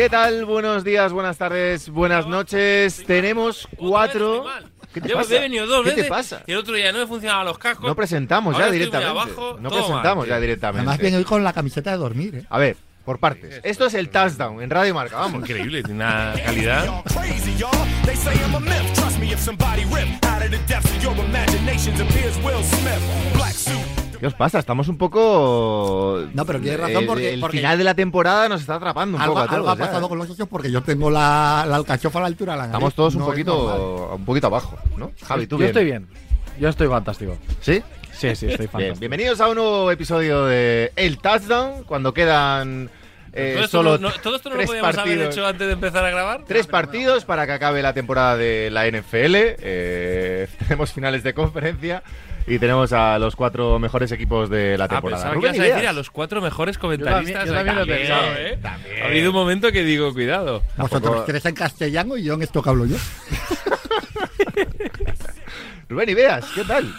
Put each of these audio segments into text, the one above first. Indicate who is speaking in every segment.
Speaker 1: ¿Qué tal? Buenos días, buenas tardes, buenas noches. Tenemos cuatro. ¿Qué te
Speaker 2: Llevo-
Speaker 1: pasa?
Speaker 2: he venido dos
Speaker 1: ¿Qué
Speaker 2: veces.
Speaker 1: te pasa?
Speaker 2: Y el otro día no me funcionaban los cascos.
Speaker 1: No presentamos
Speaker 2: Ahora
Speaker 1: ya
Speaker 2: estoy muy
Speaker 1: directamente.
Speaker 2: abajo,
Speaker 1: no
Speaker 2: todo
Speaker 1: presentamos
Speaker 2: mal,
Speaker 1: ya directamente.
Speaker 3: Además viene hoy con la camiseta de dormir, ¿eh?
Speaker 1: A ver, por partes. Esto es el touchdown en Radio Marca, vamos.
Speaker 2: Increíble, tiene una calidad.
Speaker 1: ¿Qué os pasa? Estamos un poco.
Speaker 3: No, pero tienes razón
Speaker 1: Eh,
Speaker 3: porque-
Speaker 1: el
Speaker 3: porque-
Speaker 1: final de la temporada nos está atrapando un
Speaker 3: Algo,
Speaker 1: poco a
Speaker 3: algo
Speaker 1: todos.
Speaker 3: ha
Speaker 1: ya,
Speaker 3: pasado
Speaker 1: ¿eh?
Speaker 3: con los socios porque yo tengo la, la alcachofa a la altura la.
Speaker 1: Estamos todos un
Speaker 3: No es normal.
Speaker 1: poquito, un poquito abajo, ¿no? Javi, tú
Speaker 4: Yo
Speaker 1: bien.
Speaker 4: estoy bien. Yo estoy fantástico.
Speaker 1: ¿Sí?
Speaker 4: Sí, sí, estoy
Speaker 1: Bien.
Speaker 4: fantástico.
Speaker 1: Bienvenidos a un nuevo episodio de El Touchdown, cuando quedan eh,
Speaker 2: todo, esto
Speaker 1: solo
Speaker 2: no, no- todo esto no lo
Speaker 1: tres
Speaker 2: podíamos haber
Speaker 1: partidos.
Speaker 2: hecho antes de empezar a grabar.
Speaker 1: Tres partidos para que acabe la temporada de la NFL. Eh, tenemos finales de conferencia y tenemos a los cuatro mejores equipos de la
Speaker 2: Ah,
Speaker 1: temporada.
Speaker 2: pensaba que
Speaker 1: Rubén
Speaker 2: ibas a decir a los cuatro mejores comentaristas.
Speaker 4: Yo también- yo también lo he
Speaker 2: También,
Speaker 4: pensado.
Speaker 2: ¿eh?
Speaker 1: También.
Speaker 2: Ha habido un momento que digo, cuidado.
Speaker 3: Vosotros tres en castellano y yo en esto que hablo yo.
Speaker 1: Rubén Ideas, ¿qué tal?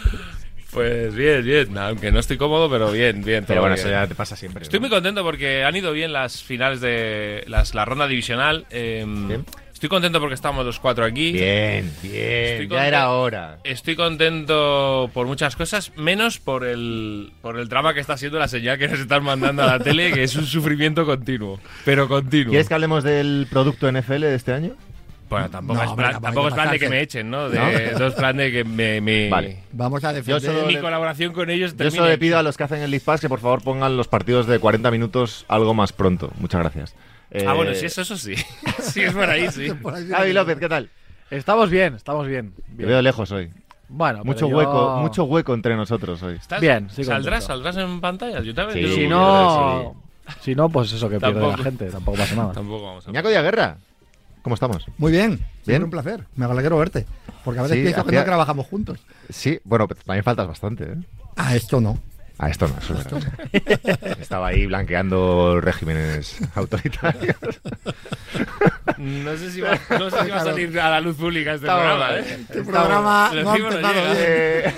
Speaker 2: Pues bien, bien. Aunque no estoy cómodo, pero bien, bien.
Speaker 1: Pero bueno,
Speaker 2: bien.
Speaker 1: eso ya te pasa siempre.
Speaker 2: Estoy
Speaker 1: ¿no?
Speaker 2: muy contento porque han ido bien las finales de las, la ronda divisional. eh,
Speaker 1: Bien.
Speaker 2: Estoy contento porque estamos los cuatro aquí.
Speaker 1: Bien, bien.
Speaker 2: Estoy
Speaker 1: Ya era hora.
Speaker 2: Estoy contento por muchas cosas, menos por el, por el drama que está siendo la señal que nos están mandando a la tele, que es un sufrimiento continuo. Pero continuo.
Speaker 1: ¿Quieres que hablemos del producto NFL de este año?
Speaker 2: Bueno, tampoco
Speaker 3: No,
Speaker 2: es
Speaker 3: hombre,
Speaker 2: plan,
Speaker 3: tampoco
Speaker 2: es
Speaker 3: que
Speaker 2: plan de que me echen, ¿no? De,
Speaker 1: ¿No?
Speaker 2: es plan de que me, me-
Speaker 1: Vale.
Speaker 3: Vamos a defender.
Speaker 1: solo
Speaker 2: mi
Speaker 1: le-
Speaker 2: colaboración con ellos
Speaker 1: Yo solo le pido a los que hacen el League Pass que por favor pongan los partidos de 40 minutos algo más pronto. Muchas gracias.
Speaker 2: Ah,
Speaker 1: Eh,
Speaker 2: bueno, sí, eso, eso sí. sí, es por ahí, sí.
Speaker 1: Javi López, ¿qué tal?
Speaker 4: Estamos bien, estamos bien.
Speaker 1: Te veo lejos hoy.
Speaker 4: Bueno,
Speaker 1: Mucho
Speaker 4: yo-
Speaker 1: hueco, mucho hueco entre nosotros hoy.
Speaker 2: ¿Estás-
Speaker 4: Bien, sí,
Speaker 2: ¿Saldrás. ¿Saldrás en pantalla? Yo también.
Speaker 1: Sí,
Speaker 2: yo
Speaker 4: Si no, si no, pues eso que pierde la gente, tampoco pasa nada.
Speaker 2: Tampoco vamos a
Speaker 1: Ñaco de Guerra, ¿cómo estamos?
Speaker 3: Muy bien. Siempre
Speaker 1: ¿Bien?
Speaker 3: un placer. Me alegro verte. Porque a veces
Speaker 1: Sí,
Speaker 3: pienso que no trabajamos juntos.
Speaker 1: Sí, bueno, pero también faltas bastante, ¿eh?
Speaker 3: Ah, esto no.
Speaker 1: Ah, esto no, eso es verdad. Estaba ahí blanqueando regímenes autoritarios.
Speaker 2: No sé si va, no sé si va a salir a la luz pública este
Speaker 1: Estaba-
Speaker 2: programa, ¿eh?
Speaker 3: Este programa no ha empezado.
Speaker 1: Eh,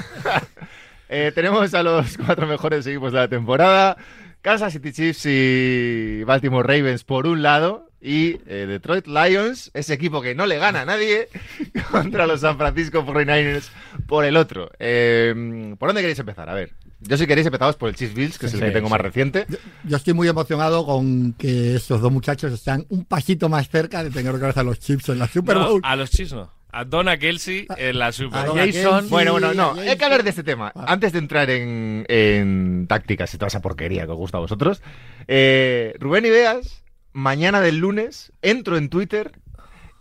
Speaker 1: eh, tenemos a los cuatro mejores equipos de la temporada. Kansas City Chiefs y Baltimore Ravens por un lado y eh, Detroit Lions, ese equipo que no le gana a nadie, contra los San Francisco 49ers por el otro. Eh, ¿Por dónde queréis empezar? A ver, yo si queréis empezamos por el Chiefs Bills, que es el
Speaker 4: Sí,
Speaker 1: que tengo
Speaker 4: sí.
Speaker 1: más reciente.
Speaker 3: Yo estoy muy emocionado con que estos dos muchachos están un pasito más cerca de tener vez a los chips en la Super
Speaker 2: No,
Speaker 3: Bowl.
Speaker 2: a los Chiefs no. A Donna Kelsey en la Super Bowl.
Speaker 4: Jason-
Speaker 1: Bueno, bueno, no, hay que hablar de este tema. Antes de entrar en, en tácticas y toda esa porquería que os gusta a vosotros, eh, Rubén Ideas, mañana del lunes, entro en Twitter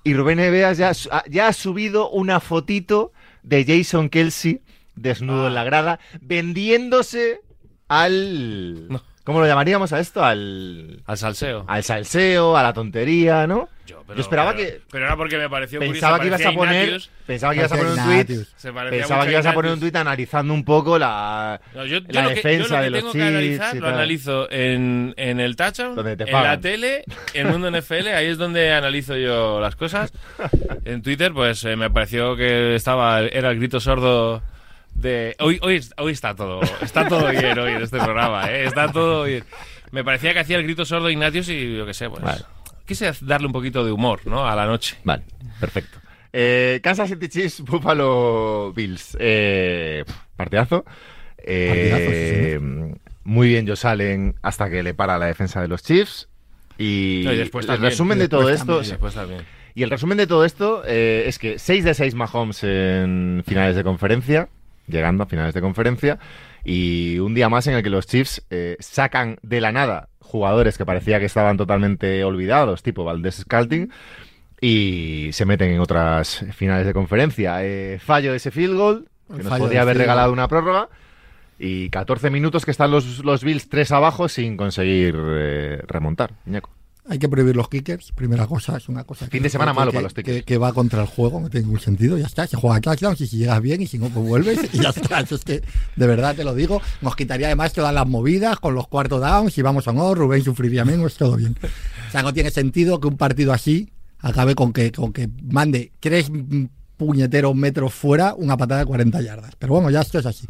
Speaker 1: y Rubén Ideas ya, ya ha subido una fotito de Jason Kelsey desnudo
Speaker 2: Ah.
Speaker 1: en la grada, vendiéndose al...
Speaker 2: No.
Speaker 1: ¿Cómo lo llamaríamos a esto? Al...
Speaker 2: Al salseo.
Speaker 1: Al salseo, a la tontería, ¿no?
Speaker 2: Yo,
Speaker 1: Yo esperaba
Speaker 2: pero-
Speaker 1: que-
Speaker 2: Pero era porque me pareció
Speaker 1: Pensaba que ibas a poner... Pensaba que ibas a poner un tweet... Pensaba que ibas a poner un tuit analizando un poco la,
Speaker 2: No, yo, yo
Speaker 1: la
Speaker 2: que,
Speaker 1: defensa
Speaker 2: yo lo que
Speaker 1: de los
Speaker 2: tengo que
Speaker 1: Chiefs
Speaker 2: analizar lo analizo en, en el
Speaker 1: te
Speaker 2: en la tele, en Mundo NFL, ahí es donde analizo yo las cosas. En Twitter, pues eh, me pareció que estaba era el grito sordo de hoy hoy hoy está todo está todo bien hoy en este programa, ¿eh? está todo bien. Me parecía que hacía el grito sordo Ignatius y yo qué sé, pues
Speaker 1: Vale.
Speaker 2: quise darle un poquito de humor, ¿no? A la noche.
Speaker 1: Vale, perfecto. Eh, Kansas City Chiefs, Buffalo Bills. Eh, pf, partidazo. Eh, muy bien Josh Allen hasta que le para la defensa de los Chiefs. Y,
Speaker 2: No, y después
Speaker 1: el resumen
Speaker 3: y
Speaker 1: de todo
Speaker 3: después
Speaker 1: esto...
Speaker 3: también.
Speaker 1: sí.
Speaker 2: Después también.
Speaker 1: Y el resumen de todo esto eh, es que 6 de 6 Mahomes en finales de conferencia, llegando a finales de conferencia, y un día más en el que los Chiefs eh, sacan de la nada jugadores que parecía que estaban totalmente olvidados, tipo Valdés Scalting, y se meten en otras finales de conferencia. Eh, fallo de ese field goal, que
Speaker 3: El
Speaker 1: nos
Speaker 3: del
Speaker 1: haber regalado una prórroga. Y 14 minutos que están los, los Bills 3 abajo sin conseguir eh, remontar. Iñaco.
Speaker 3: Hay que prohibir los kickers, primera cosa, es una cosa.
Speaker 1: Fin
Speaker 3: que-
Speaker 1: de semana
Speaker 3: que-
Speaker 1: malo
Speaker 3: que-
Speaker 1: para los kickers.
Speaker 3: Que, va contra el juego, no tiene ningún sentido, ya está. Se juega touchdowns y si llegas bien y si no, pues vuelves y ya está. Eso es que, de verdad te lo digo, nos quitaría además todas las movidas con los cuartos downs y vamos a no, Rubén sufriría menos, todo bien. O sea, no tiene sentido que un partido así acabe con que, con que mande tres puñeteros metros fuera una patada de 40 yardas. Pero bueno, ya esto es así.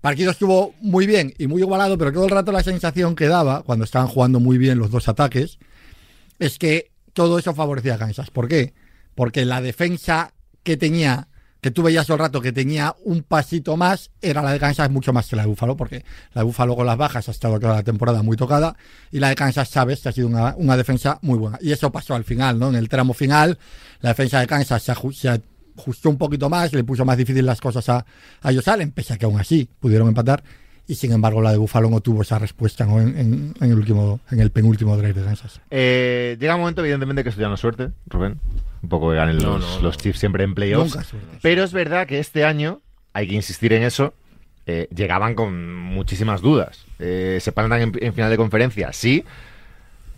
Speaker 3: Partido estuvo muy bien y muy igualado, pero todo el rato la sensación que daba, cuando estaban jugando muy bien los dos ataques, es que todo eso favorecía a Kansas. ¿Por qué? Porque la defensa que tenía, que tú veías todo el rato que tenía un pasito más, era la de Kansas mucho más que la de Búfalo, porque la de Búfalo con las bajas ha estado toda la temporada muy tocada, y la de Kansas sabes que ha sido una, una defensa muy buena. Y eso pasó al final, ¿no? En el tramo final, la defensa de Kansas se, aju- se ajustó un poquito más, le puso más difícil las cosas a, a Allen, pese a que aún así pudieron empatar. Y sin embargo, la de Búfalo no tuvo esa respuesta ¿no? en, en- en el último, en el penúltimo drive de Kansas.
Speaker 1: Eh, llega un momento, evidentemente, que esto ya no es suerte, Rubén. Un poco que ganen
Speaker 2: No,
Speaker 1: los,
Speaker 2: no,
Speaker 1: los. Chiefs siempre en playoffs. Pero es verdad que este año, hay que insistir en eso, eh, llegaban con muchísimas dudas. Eh, ¿Se plantan en, en final de conferencia? Sí.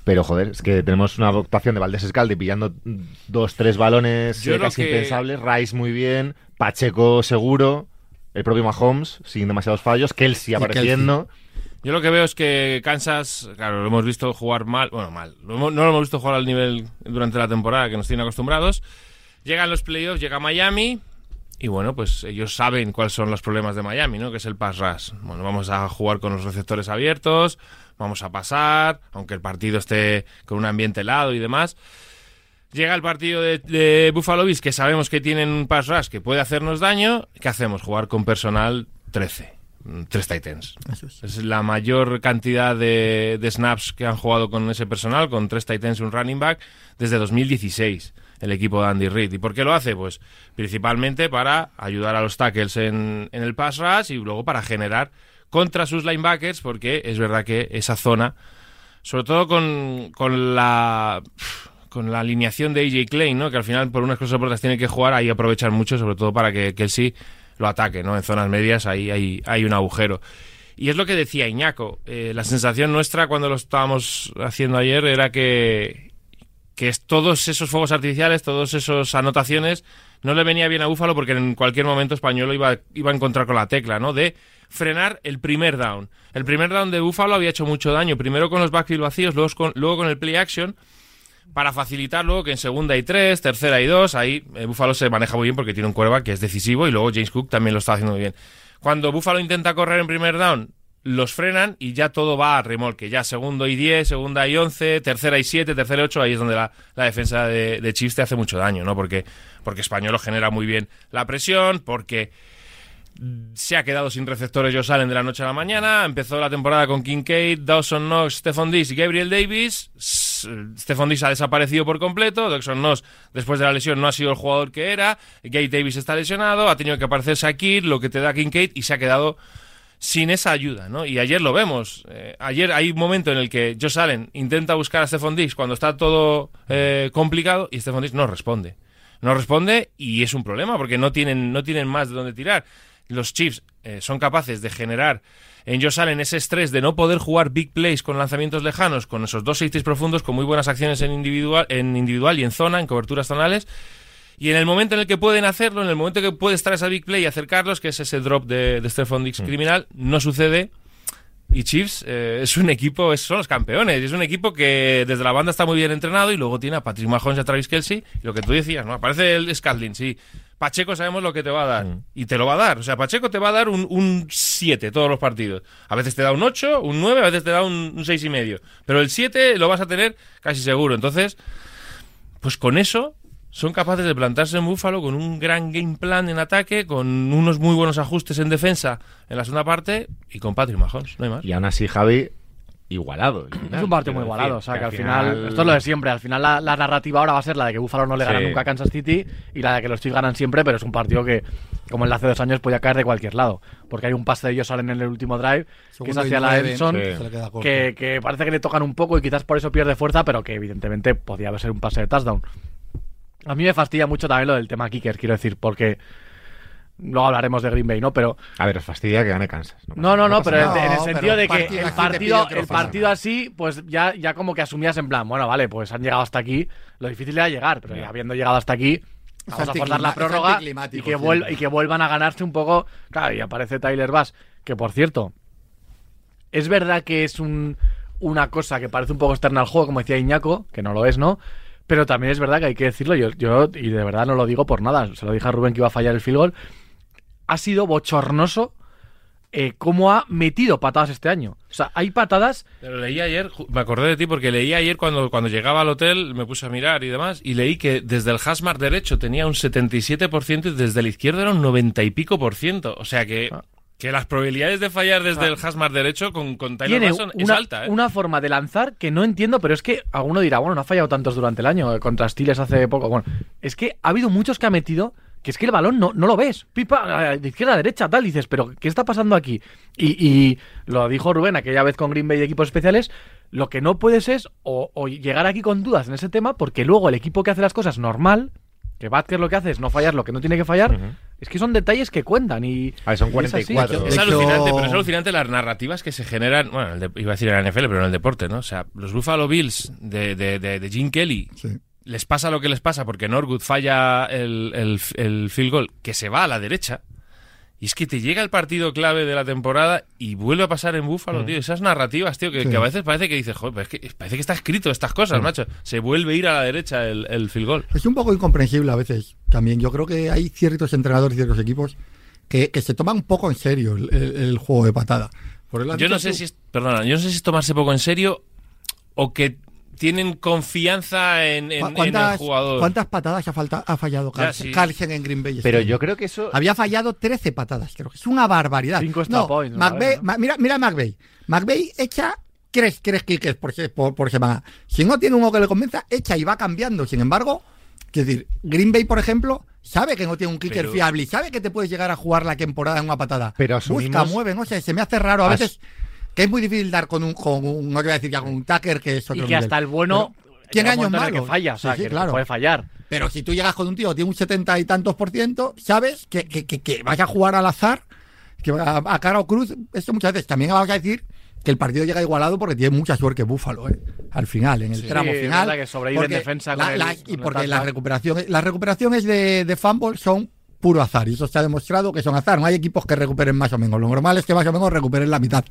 Speaker 1: Pero joder, es que tenemos una actuación de Valdés Escalde pillando dos, tres balones eh, casi
Speaker 2: que-
Speaker 1: impensables. Rice muy bien, Pacheco seguro, el propio Mahomes sin demasiados fallos, Kelsey apareciendo.
Speaker 2: Yo lo que veo es que Kansas, claro, lo hemos visto jugar mal, bueno, mal, lo hemos- no lo hemos visto jugar al nivel durante la temporada que nos tienen acostumbrados. Llegan los playoffs, llega Miami y bueno, pues ellos saben cuáles son los problemas de Miami, ¿no? Que es el pass rush. Bueno, vamos a jugar con los receptores abiertos, vamos a pasar, aunque el partido esté con un ambiente helado y demás. Llega el partido de, de Buffalo Bills, que sabemos que tienen un pass rush que puede hacernos daño. ¿Qué hacemos? Jugar con personal 13. mm, Tres Titans.
Speaker 3: Es.
Speaker 2: Es la mayor cantidad de, de snaps que han jugado con ese personal, con tres Titans y un running back, desde 2016, el equipo de Andy Reid. ¿Y por qué lo hace? Pues principalmente para ayudar a los tackles en, en el pass rush y luego para generar contra sus linebackers, porque es verdad que esa zona, sobre todo con, con la con la alineación de AJ Klein, ¿no? que al final por unas cosas por otras tiene que jugar, ahí aprovechar mucho, sobre todo para que Kelsey lo ataque, ¿no? En zonas medias ahí hay, hay un agujero. Y es lo que decía Iñaco. eh, la sensación nuestra cuando lo estábamos haciendo ayer era que, que todos esos fuegos artificiales, todas esas anotaciones, no le venía bien a Búfalo porque en cualquier momento Español iba, iba a encontrar con la tecla, ¿no? De frenar el primer down. El primer down de Búfalo había hecho mucho daño, primero con los backfield vacíos, luego con, luego con el play action, para facilitar luego que en segunda y tres, tercera y dos, ahí eh, Búfalo se maneja muy bien porque tiene un cuerva que es decisivo y luego James Cook también lo está haciendo muy bien. Cuando Búfalo intenta correr en primer down, los frenan y ya todo va a remolque. Ya segundo y 10, segunda y 11, tercera y 7, tercera y 8, ahí es donde la, defensa de, de te hace mucho daño, ¿no? Porque, porque Español genera muy bien la presión, porque se ha quedado sin receptores Josh Allen de la noche a la mañana. Empezó la temporada con Kincaid, Dawson Knox, Stephon Diggs y Gabriel Davis. S- Stephon Diggs ha desaparecido por completo. Dawson Knox, después de la lesión, no ha sido el jugador que era. Gabe Davis está lesionado. Ha tenido que aparecer Shakir, lo que te da Kincaid, y se ha quedado sin esa ayuda, ¿no? Y ayer lo vemos. Eh, ayer hay un momento en el que Josh Allen intenta buscar a Stephon Diggs cuando está todo eh, complicado y Stephon Diggs no responde. No responde y es un problema porque no tienen, no tienen más de dónde tirar. Los Chiefs eh, son capaces de generar en Josh Allen ese estrés de no poder jugar big plays con lanzamientos lejanos, con esos dos safeties profundos, con muy buenas acciones en individual, en individual y en zona, en coberturas zonales. Y en el momento en el que pueden hacerlo, en el momento que puede estar esa big play y acercarlos, que es ese drop de, de Stephon Diggs criminal, no sucede. Y Chiefs eh, es un equipo, es- son los campeones. Es un equipo que desde la banda está muy bien entrenado y luego tiene a Patrick Mahomes y a Travis Kelsey. Y lo que tú decías, ¿no? Aparece el Scatling, sí. Pacheco sabemos lo que te va a dar. Y te lo va a dar. O sea, Pacheco te va a dar un 7 todos los partidos. A veces te da un 8, un 9, a veces te da un, un seis y medio. Pero el 7 lo vas a tener casi seguro. Entonces, pues con eso son capaces de plantarse en Búfalo con un gran game plan en ataque, con unos muy buenos ajustes en defensa en la segunda parte y con Patrick Mahomes, no hay más.
Speaker 1: Y aún así, Javi, igualado.
Speaker 4: Es un partido muy igualado,
Speaker 1: decir,
Speaker 4: o sea que al final, esto es lo de siempre, al final la, la narrativa ahora va a ser la de que Búfalo no le gana
Speaker 1: Sí.
Speaker 4: nunca a Kansas City y la de que los Chiefs ganan siempre, pero es un partido que, como el de hace dos años, podía caer de cualquier lado, porque hay un pase de ellos salen en el último drive, que es hacia la
Speaker 1: Sí.
Speaker 3: corto.
Speaker 4: que, que parece que le tocan un poco y quizás por eso pierde fuerza, pero que evidentemente podía ser un pase de touchdown. A mí me fastidia mucho también lo del tema kicker, quiero decir, porque luego hablaremos de Green Bay, ¿no? Pero
Speaker 1: A ver, os fastidia que gane Kansas. pasa
Speaker 4: no, no,
Speaker 1: nada,
Speaker 4: no, pero en,
Speaker 3: nada.
Speaker 4: en el
Speaker 3: No,
Speaker 4: sentido de que el partido,
Speaker 3: que no
Speaker 4: el partido así, pues ya, ya como que asumías en plan, bueno, vale, pues han llegado hasta aquí, lo difícil era llegar, pero ya habiendo llegado hasta aquí, vamos a forzar la prórroga y que, y que vuelvan a ganarse un poco. Claro, y aparece Tyler Bass, que por cierto, es verdad que es un, una cosa que parece un poco externa al juego, como decía Iñaco, que no lo es, ¿no? Pero también es verdad que hay que decirlo, yo, yo y de verdad no lo digo por nada, se lo dije a Rubén que iba a fallar el field goal, ha sido bochornoso eh, cómo ha metido patadas este año. O sea, hay patadas
Speaker 2: Pero leí ayer, me acordé de ti porque leí ayer cuando, cuando llegaba al hotel, me puse a mirar y demás, y leí que desde el Hasmar derecho tenía un 77% y desde el izquierdo era un 90 y pico por ciento. O sea que,
Speaker 4: Ah.
Speaker 2: Que las probabilidades de fallar desde el Hasmar derecho con, con Tyler
Speaker 4: tiene
Speaker 2: Mason es alta, ¿eh?
Speaker 4: una forma de lanzar que no entiendo, pero es que alguno dirá, bueno, no ha fallado tantos durante el año, eh, contra Stiles hace poco. Bueno, es que ha habido muchos que ha metido que es que el balón no, no lo ves. Pipa, eh, de izquierda a derecha, tal. Dices, pero ¿qué está pasando aquí? Y, y lo dijo Rubén aquella vez con Green Bay de equipos especiales. Lo que no puedes es o, o llegar aquí con dudas en ese tema, porque luego el equipo que hace las cosas normal, que Butker lo que hace es no fallar lo que no tiene que fallar, es que son detalles que cuentan. Y,
Speaker 1: A ver, son
Speaker 4: y es así.
Speaker 1: 44.
Speaker 2: Es
Speaker 3: hecho-
Speaker 2: alucinante, pero es alucinante las narrativas que se generan, bueno, en el de- iba a decir en la NFL, pero en el deporte, ¿no? O sea, los Buffalo Bills de, de, de, de Jim Kelly
Speaker 3: Sí.
Speaker 2: les pasa lo que les pasa porque Norwood falla el, el, el field goal que se va a la derecha. Y es que te llega el partido clave de la temporada y vuelve a pasar en Búfalo, tío. Esas narrativas, tío, que,
Speaker 3: Sí.
Speaker 2: que a veces parece que dices, joder, es que parece que está escrito estas cosas, macho. Se vuelve a ir a la derecha el, el field goal.
Speaker 3: Es un poco incomprensible a veces también. Yo creo que hay ciertos entrenadores y ciertos equipos que, que se toman un poco en serio el, el- el juego de patada. Por el
Speaker 2: Yo no sé si es, perdona, yo no sé si es tomarse poco en serio o que tienen confianza en, en- en el
Speaker 3: ¿Cuántas,
Speaker 2: jugador.
Speaker 3: ¿Cuántas patadas ha, falta, ha fallado Carlsen,
Speaker 2: sí.
Speaker 3: Carlsen en Green Bay?
Speaker 1: Pero yo creo que eso.
Speaker 3: Había fallado 13 patadas, creo que es una barbaridad.
Speaker 4: Cinco
Speaker 3: no, McVay-
Speaker 4: parece, ¿no?
Speaker 3: Mira, mira a McVay. McVay echa tres, tres kickers por, por, por semana. Si no tiene uno que le convenza, echa y va cambiando. Sin embargo, es decir, Green Bay, por ejemplo, sabe que no tiene un kicker
Speaker 2: Pero-
Speaker 3: fiable y sabe que te puedes llegar a jugar la temporada en una patada.
Speaker 1: Pero
Speaker 3: Busca,
Speaker 1: asumimos-
Speaker 3: mueve, no sé, se me hace raro a
Speaker 1: As-
Speaker 3: veces que es muy difícil dar con un, con un no te voy a decir ya con un Tucker que es
Speaker 4: y
Speaker 3: otro
Speaker 4: que
Speaker 3: nivel.
Speaker 4: hasta el bueno.
Speaker 3: ¿Quién años
Speaker 4: el
Speaker 3: malos?
Speaker 4: que falla, o sea,
Speaker 3: Sí, sí,
Speaker 4: que
Speaker 3: claro.
Speaker 4: puede fallar.
Speaker 3: Pero si tú llegas con un tío que tiene un setenta y tantos por ciento, sabes que, que, que, que vas a jugar al azar, que a, a cara o cruz. Esto muchas veces también vamos a decir que el partido llega igualado porque tiene mucha suerte Búfalo, ¿eh? al final, en el
Speaker 4: Sí,
Speaker 3: tramo
Speaker 4: es
Speaker 3: final.
Speaker 4: verdad que sobrevive en
Speaker 3: porque
Speaker 4: defensa con
Speaker 3: la-
Speaker 4: el-
Speaker 3: la-
Speaker 4: con
Speaker 3: y
Speaker 4: el
Speaker 3: porque las
Speaker 4: touchback.
Speaker 3: recuperaciones, las recuperaciones de, de fumble son puro azar, y eso se ha demostrado que son azar. No hay equipos que recuperen más o menos. Lo normal es que más o menos recuperen la mitad.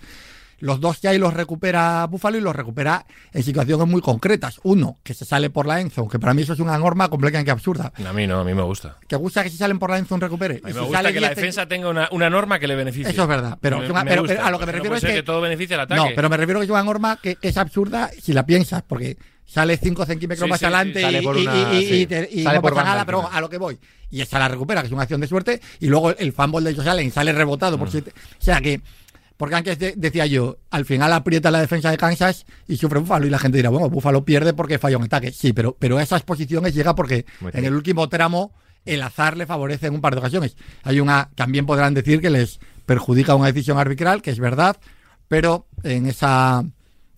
Speaker 3: Los dos que hay los recupera Búfalo y los recupera en situaciones muy concretas. Uno, que se sale por la endzone, que para mí eso es una norma completamente absurda.
Speaker 2: A mí no, a mí me gusta.
Speaker 3: ¿Te gusta que si salen por la endzone recupere?
Speaker 2: A mí
Speaker 3: Y
Speaker 2: me
Speaker 3: si
Speaker 2: gusta
Speaker 3: sale
Speaker 2: que la
Speaker 3: 10
Speaker 2: defensa tenga una, una norma que le beneficie.
Speaker 3: Eso es verdad, pero-
Speaker 2: Me-
Speaker 3: es una-
Speaker 2: me
Speaker 3: pero-
Speaker 2: gusta,
Speaker 3: pero a lo que me refiero
Speaker 2: no
Speaker 3: es que-
Speaker 2: que todo beneficie al ataque.
Speaker 3: No, pero me refiero que es una norma que, que es absurda si la piensas, porque sale 5 centímetros
Speaker 2: Sí,
Speaker 3: más
Speaker 2: sí,
Speaker 3: adelante
Speaker 2: sí,
Speaker 1: sale
Speaker 3: y,
Speaker 1: por
Speaker 3: y-
Speaker 1: una-
Speaker 3: y- y-
Speaker 1: sí.
Speaker 3: y te- y
Speaker 1: Sale
Speaker 3: no
Speaker 1: por
Speaker 3: pasa
Speaker 1: banda
Speaker 3: nada, pero a lo que voy. Y esa la recupera, que es una acción de suerte, y luego el, el fumble de ellos Allen sale rebotado
Speaker 1: Mm.
Speaker 3: por siete. O sea que, porque antes de- decía yo, al final aprieta la defensa de Kansas y sufre Búfalo, y la gente dirá, bueno, Búfalo pierde porque falla un ataque. Sí, pero, pero a esas posiciones llega porque en el último tramo el azar le favorece en un par de ocasiones. Hay una, también podrán decir que les perjudica una decisión arbitral, que es verdad, pero en esa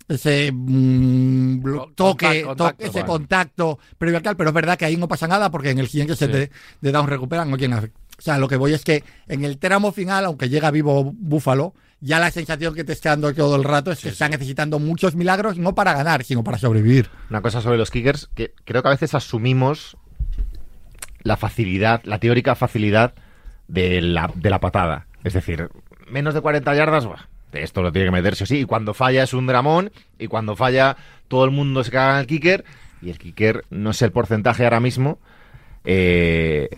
Speaker 3: ese mm, toque,
Speaker 4: contacto,
Speaker 3: to-
Speaker 4: contacto,
Speaker 3: ese
Speaker 4: vale.
Speaker 3: contacto previo al pero es verdad que ahí no pasa nada porque en el siguiente set de, de down recuperan no efecto. O sea, lo que voy es que en el tramo final, aunque llega vivo Búfalo, ya la sensación que te está dando todo el rato es que está necesitando muchos milagros, no para ganar, sino para sobrevivir.
Speaker 1: Una cosa sobre los kickers, que creo que a veces asumimos la facilidad, la teórica facilidad de la, de la patada. Es decir, menos de 40 yardas, buah, esto lo tiene que meterse sí. Y cuando falla es un dramón, y cuando falla todo el mundo se caga en el kicker, y el kicker, no sé el porcentaje ahora mismo, eh,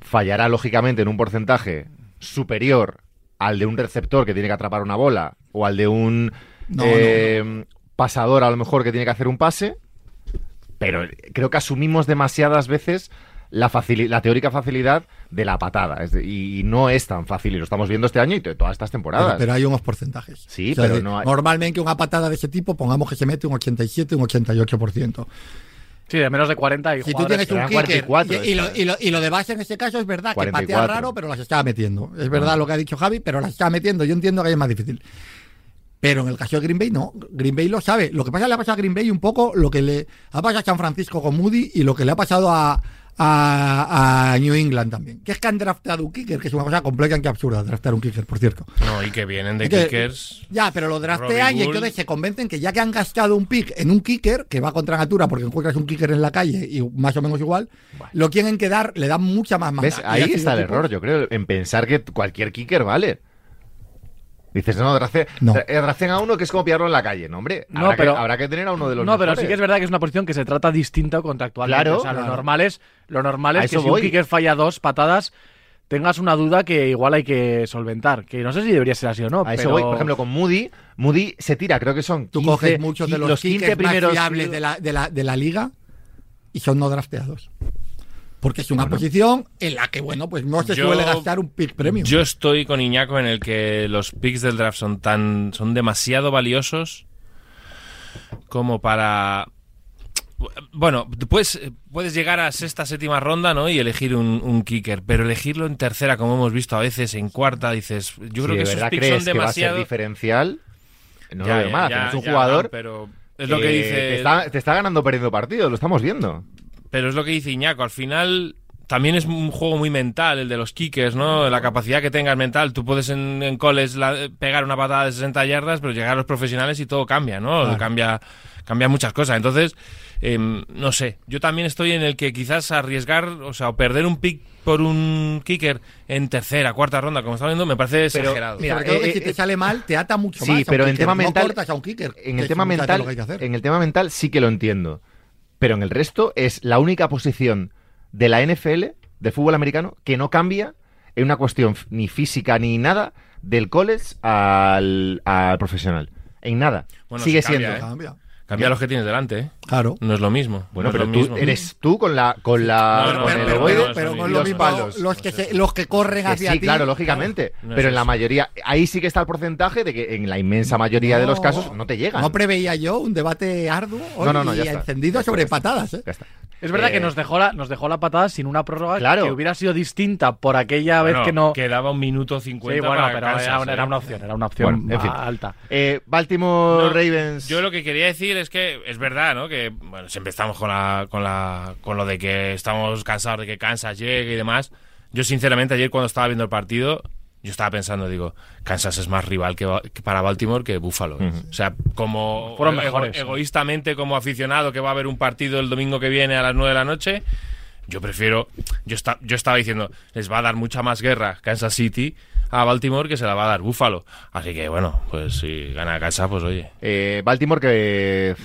Speaker 1: fallará lógicamente en un porcentaje superior al de un receptor que tiene que atrapar una bola, o al de un
Speaker 3: No,
Speaker 1: eh, pasador a lo mejor que tiene que hacer un pase, pero creo que asumimos demasiadas veces la, facili- la teórica facilidad de la patada. Es de- y, no es tan fácil, y lo estamos viendo este año y to- todas estas temporadas.
Speaker 3: Pero, pero hay unos porcentajes.
Speaker 1: Sí, pero
Speaker 3: de-
Speaker 1: no hay-
Speaker 3: Normalmente una patada de ese tipo, pongamos que se mete un 87, un 88%.
Speaker 4: Sí, de menos de 40 y
Speaker 3: Si tú tienes un kicker
Speaker 1: 44
Speaker 3: y, y lo,
Speaker 1: esto,
Speaker 3: y, lo, y lo de base en ese caso es verdad que
Speaker 1: 44.
Speaker 3: patea raro, pero las estaba metiendo. Es verdad
Speaker 1: Ah.
Speaker 3: lo que ha dicho Javi, pero las estaba metiendo. Yo entiendo que es más difícil. Pero en el caso de Green Bay no. Green Bay lo sabe. Lo que pasa le ha pasado a Green Bay un poco lo que le ha pasado a San Francisco con Moody y lo que le ha pasado a, a, a New England también. Que es que han draftado un kicker, que es una cosa completamente absurda draftar un kicker, por cierto.
Speaker 2: No, y que vienen de kickers.
Speaker 3: Ya, pero lo draftean y entonces se convencen que ya que han gastado un pick en un kicker, que va contra natura porque encuentras un kicker en la calle y más o menos igual, lo quieren que dar, le dan mucha más.
Speaker 1: ¿Ves? Ahí está el error, yo creo, en pensar que cualquier kicker vale. Dices, no, drafte-
Speaker 3: No.
Speaker 1: eh, draften a uno que es como pillarlo en la calle, no, hombre.
Speaker 4: No,
Speaker 1: habrá,
Speaker 4: pero-
Speaker 1: que, habrá que tener a uno de los
Speaker 4: No, pero sí que es verdad que es una posición que se trata distinta contractualmente.
Speaker 1: Claro,
Speaker 4: o sea, lo
Speaker 3: claro.
Speaker 4: normal es, lo normal es que si un kicker falla dos patadas, tengas una duda que igual hay que solventar. Que no sé si debería ser así o no.
Speaker 1: A eso
Speaker 4: pero-
Speaker 1: voy, por ejemplo, con Moody. Moody se tira, creo que son 15,
Speaker 3: Tú coges muchos de los,
Speaker 1: los
Speaker 3: 15
Speaker 1: 15 primeros
Speaker 3: fiables de la, de, la, de la liga y son no drafteados. Porque es una
Speaker 1: Bueno.
Speaker 3: posición en la que, bueno, pues no se
Speaker 2: Yo-
Speaker 3: suele gastar un pick premium.
Speaker 2: Yo estoy con Iñaco en el que los picks del draft son tan son demasiado valiosos como para bueno, puedes, puedes llegar a sexta, séptima ronda, ¿no? Y elegir un, un kicker, pero elegirlo en tercera, como hemos visto a veces, en cuarta, dices, yo creo que esos picks
Speaker 1: crees
Speaker 2: son
Speaker 1: que va a ser
Speaker 2: demasiado.
Speaker 1: diferencial, no
Speaker 2: Ya,
Speaker 1: lo veo mal.
Speaker 2: ya,
Speaker 1: Tienes un
Speaker 2: ya,
Speaker 1: jugador
Speaker 2: pero es lo que
Speaker 1: que
Speaker 2: dice
Speaker 1: Te está, te está ganando perdiendo partidos, lo estamos viendo.
Speaker 2: Pero es lo que dice Iñaco, al final también es un juego muy mental el de los kickers, ¿no? La capacidad que tengas mental. Tú puedes en, en college la- pegar una patada de 60 yardas, pero llegar a los profesionales y todo cambia, ¿no?
Speaker 3: Claro.
Speaker 2: Cambia, cambia muchas cosas. Entonces, em, no sé, yo también estoy en el que quizás arriesgar, o sea, o perder un pick por un kicker en tercera, cuarta ronda, como está viendo, me parece
Speaker 1: Pero,
Speaker 2: exagerado.
Speaker 1: mira,
Speaker 3: Sobre todo
Speaker 1: eh,
Speaker 3: que si
Speaker 1: eh,
Speaker 3: te sale mal, te ata mucho
Speaker 1: Sí,
Speaker 3: más. un
Speaker 1: pero en
Speaker 3: kicker.
Speaker 1: tema
Speaker 3: No
Speaker 1: mental-
Speaker 3: cortas a un kicker,
Speaker 1: En el tema mental, en el tema mental sí que lo entiendo. Pero en el resto es la única posición de la NFL, de fútbol americano, que no cambia en una cuestión ni física ni nada del college al, al profesional. En nada.
Speaker 2: Bueno,
Speaker 1: Sigue
Speaker 2: sí cambia,
Speaker 1: siendo.
Speaker 2: ¿eh?
Speaker 3: Cambia.
Speaker 2: Cambia los que tienes delante, ¿eh?
Speaker 3: Claro.
Speaker 2: No es lo mismo.
Speaker 1: Bueno,
Speaker 2: no
Speaker 1: pero tú
Speaker 2: mismo.
Speaker 1: eres tú con la con la
Speaker 2: No, no,
Speaker 1: con
Speaker 3: pero,
Speaker 1: el ovoide
Speaker 3: lo
Speaker 2: los
Speaker 1: palos.
Speaker 3: los que, se- los que corren
Speaker 1: Que
Speaker 3: hacia
Speaker 1: sí,
Speaker 3: ti.
Speaker 1: claro, lógicamente. Pero en la mayoría, ahí sí que está el porcentaje de que en la inmensa mayoría de los casos no te llegan.
Speaker 3: No preveía yo un debate arduo hoy
Speaker 1: No, no, no,
Speaker 3: y encendido sobre patadas. ¿eh?
Speaker 1: Ya está.
Speaker 4: Es verdad
Speaker 1: Eh,
Speaker 4: que nos dejó, la, nos dejó la patada sin una prórroga
Speaker 1: Claro.
Speaker 4: que hubiera sido distinta por aquella
Speaker 2: Bueno,
Speaker 4: vez que no.
Speaker 2: Quedaba un minuto cincuenta
Speaker 4: Sí, bueno,
Speaker 2: para
Speaker 4: pero
Speaker 2: Kansas,
Speaker 4: era, una-
Speaker 2: ¿eh?
Speaker 4: era una opción, era una opción
Speaker 1: Bueno, en fin.
Speaker 4: alta.
Speaker 1: Eh, Baltimore
Speaker 2: No,
Speaker 1: Ravens.
Speaker 2: Yo lo que quería decir es que es verdad, ¿no? Que bueno, siempre estamos con la, con la, con lo de que estamos cansados de que Kansas llegue y demás. Yo sinceramente ayer cuando estaba viendo el partido, yo estaba pensando, digo, Kansas es más rival que, que para Baltimore que Buffalo. O sea, como
Speaker 4: Fueron
Speaker 2: ego-
Speaker 4: mejores.
Speaker 2: egoístamente como aficionado que va a haber un partido el domingo que viene a las 9 de la noche, yo prefiero, yo, esta- yo estaba diciendo, les va a dar mucha más guerra Kansas City a Baltimore que se la va a dar Buffalo. Así que bueno, pues si gana Kansas, pues oye.
Speaker 1: Eh, Baltimore que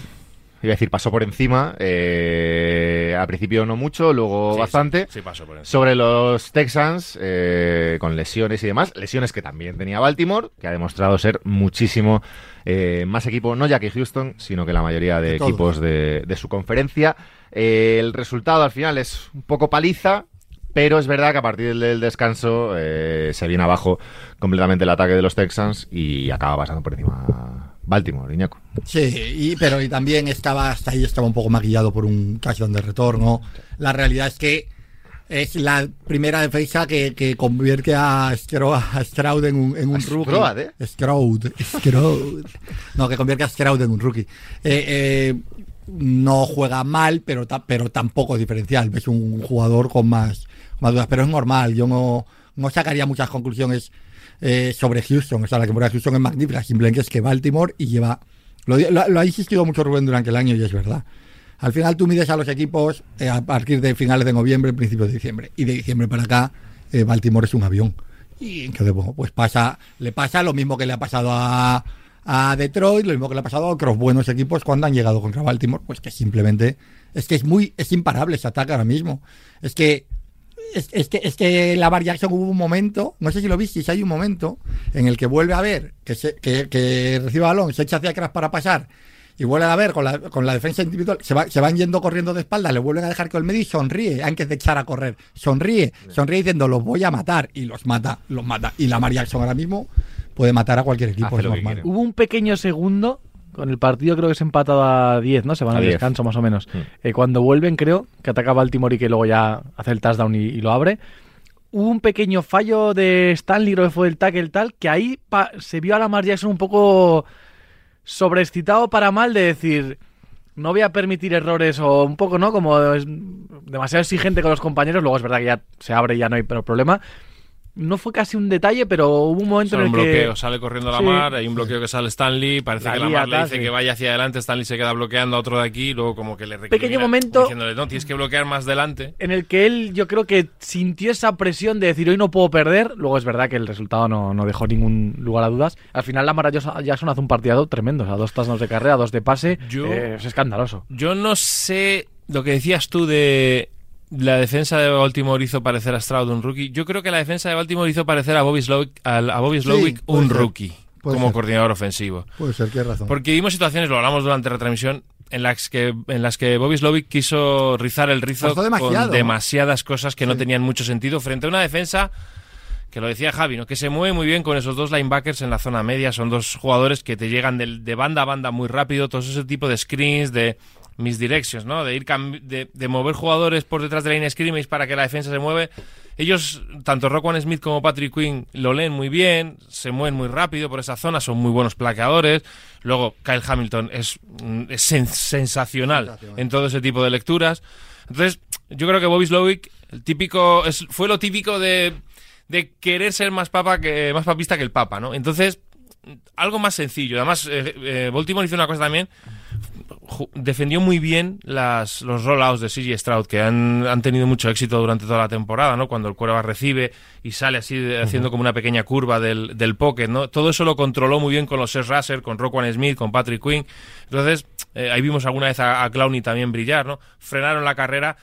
Speaker 1: iba a decir pasó por encima eh, al principio no mucho luego
Speaker 2: Sí,
Speaker 1: bastante.
Speaker 2: Sí, sí paso por encima.
Speaker 1: sobre los Texans eh, con lesiones y demás lesiones que también tenía Baltimore que ha demostrado ser muchísimo eh, más equipo no ya que Houston sino que la mayoría de, equipos de, de su conferencia. Eh, el resultado al final es un poco paliza pero es verdad que a partir del descanso eh, se viene abajo completamente el ataque de los Texans y acaba pasando por encima Baltimore, Iñaco.
Speaker 3: Sí, y, pero y también estaba hasta ahí estaba un poco maquillado por un touchdown de retorno. La realidad es que es la primera defensa que, que convierte a, Stro- a Stroud en un, en un rookie.
Speaker 1: Stroud, ¿eh?
Speaker 3: Stroud, Stroud. No, que convierte a Stroud en un rookie. Eh, eh, no juega mal, pero, ta- pero tampoco diferencial. Es un jugador con más, más dudas, pero es normal. Yo no, no sacaría muchas conclusiones eh, sobre Houston. O sea, la temporada de Houston es magnífica. Simplemente es que Baltimore y lleva. Lo, ha insistido mucho Rubén durante el año y es verdad. Al final tú mides a los equipos eh, a partir de finales de noviembre, principios de diciembre. Y de diciembre para acá, eh, Baltimore es un avión. Y entonces, bueno, pues pasa, le pasa lo mismo que le ha pasado a, a Detroit, lo mismo que le ha pasado a otros buenos equipos cuando han llegado contra Baltimore, pues que simplemente es que es muy, es imparable ese ataque ahora mismo. Es que es, es que, es que la Jackson hubo un momento, no sé si lo visteis, hay un momento en el que vuelve a ver que, se, que, que recibe balón, se echa hacia atrás para pasar y vuelve a ver con la, con la defensa individual, se, va- se van yendo corriendo de espaldas, le vuelven a dejar con el medio y sonríe antes de echar a correr. Sonríe, sonríe diciendo los voy a matar y los mata, los mata. Y la Jackson ahora mismo puede matar a cualquier equipo, es
Speaker 1: que
Speaker 3: normal.
Speaker 4: Hubo un pequeño segundo, con el partido creo que se ha empatado a 10, ¿no? Se van
Speaker 1: A
Speaker 4: al
Speaker 1: 10.
Speaker 4: descanso más o menos.
Speaker 1: Mm.
Speaker 4: Eh, cuando vuelven, creo, que ataca Baltimore y que luego ya hace el touchdown y, y lo abre. Hubo un pequeño fallo de Stanley, creo que fue el tackle tal, que ahí pa- se vio a Lamar Jackson un poco sobreexcitado para mal de decir no voy a permitir errores o un poco, ¿no? Como es demasiado exigente con los compañeros, luego es verdad que ya se abre y ya no hay problema. No fue casi un detalle, pero hubo un momento
Speaker 2: Son
Speaker 4: en
Speaker 2: un
Speaker 4: el que...
Speaker 2: bloqueo, sale corriendo la
Speaker 4: Sí.
Speaker 2: mar, hay un bloqueo que sale Stanley, parece
Speaker 4: La
Speaker 2: que la mar le dice
Speaker 4: sí.
Speaker 2: que vaya hacia adelante, Stanley se queda bloqueando a otro de aquí, y luego como que le recrimina,
Speaker 4: Pequeño momento-
Speaker 2: diciéndole, no, tienes que bloquear más delante.
Speaker 4: en el que él yo creo que sintió esa presión de decir hoy no puedo perder, luego es verdad que el resultado no, no dejó ningún lugar a dudas. Al final la Jackson hace un partido tremendo, o sea, dos touchdowns de carrera, dos de pase,
Speaker 2: Yo-
Speaker 4: eh, es escandaloso.
Speaker 2: Yo no sé lo que decías tú de la defensa de Baltimore hizo parecer a Stroud un rookie. Yo creo que la defensa de Baltimore hizo parecer a Bobby Slowick, a Bobby Slowick un
Speaker 3: ser.
Speaker 2: rookie como
Speaker 3: ser.
Speaker 2: coordinador ofensivo.
Speaker 3: Puede ser, tienes razón.
Speaker 2: Porque vimos situaciones, lo hablamos durante la transmisión, en las que, en las que Bobby Slovic quiso rizar el rizo con demasiadas cosas que no tenían mucho sentido frente a una defensa que lo decía Javi, ¿no? que se mueve muy bien con esos dos linebackers en la zona media. Son dos jugadores que te llegan del- de, banda a banda muy rápido, todo ese tipo de screens, de misdirections, ¿no? de ir cambi- de, de mover jugadores por detrás de la línea scrimmage para que la defensa se mueve. Ellos, tanto Roquan Smith como Patrick Quinn, lo leen muy bien, se mueven muy rápido por esa zona, son muy buenos plaqueadores. Luego, Kyle Hamilton es, mm, es sen- sensacional
Speaker 3: Sensacional.
Speaker 2: en todo ese tipo de lecturas. Entonces, yo creo que Bobby Slowick, el típico, es, fue lo típico de, de querer ser más papa que más papista que el papa, ¿no? Entonces, algo más sencillo. Además, eh, eh, Baltimore hizo una cosa también. Defendió muy bien las, los rollouts de CJ Stroud, que han, han tenido mucho éxito durante toda la temporada, ¿no? Cuando el cuerva recibe y sale así de- haciendo como una pequeña curva del, del pocket, ¿no? Todo eso lo controló muy bien con los Seth Russer, con Roquan Smith, con Patrick Quinn. Entonces, eh, ahí vimos alguna vez a, a Clowney también brillar, ¿no? Frenaron la carrera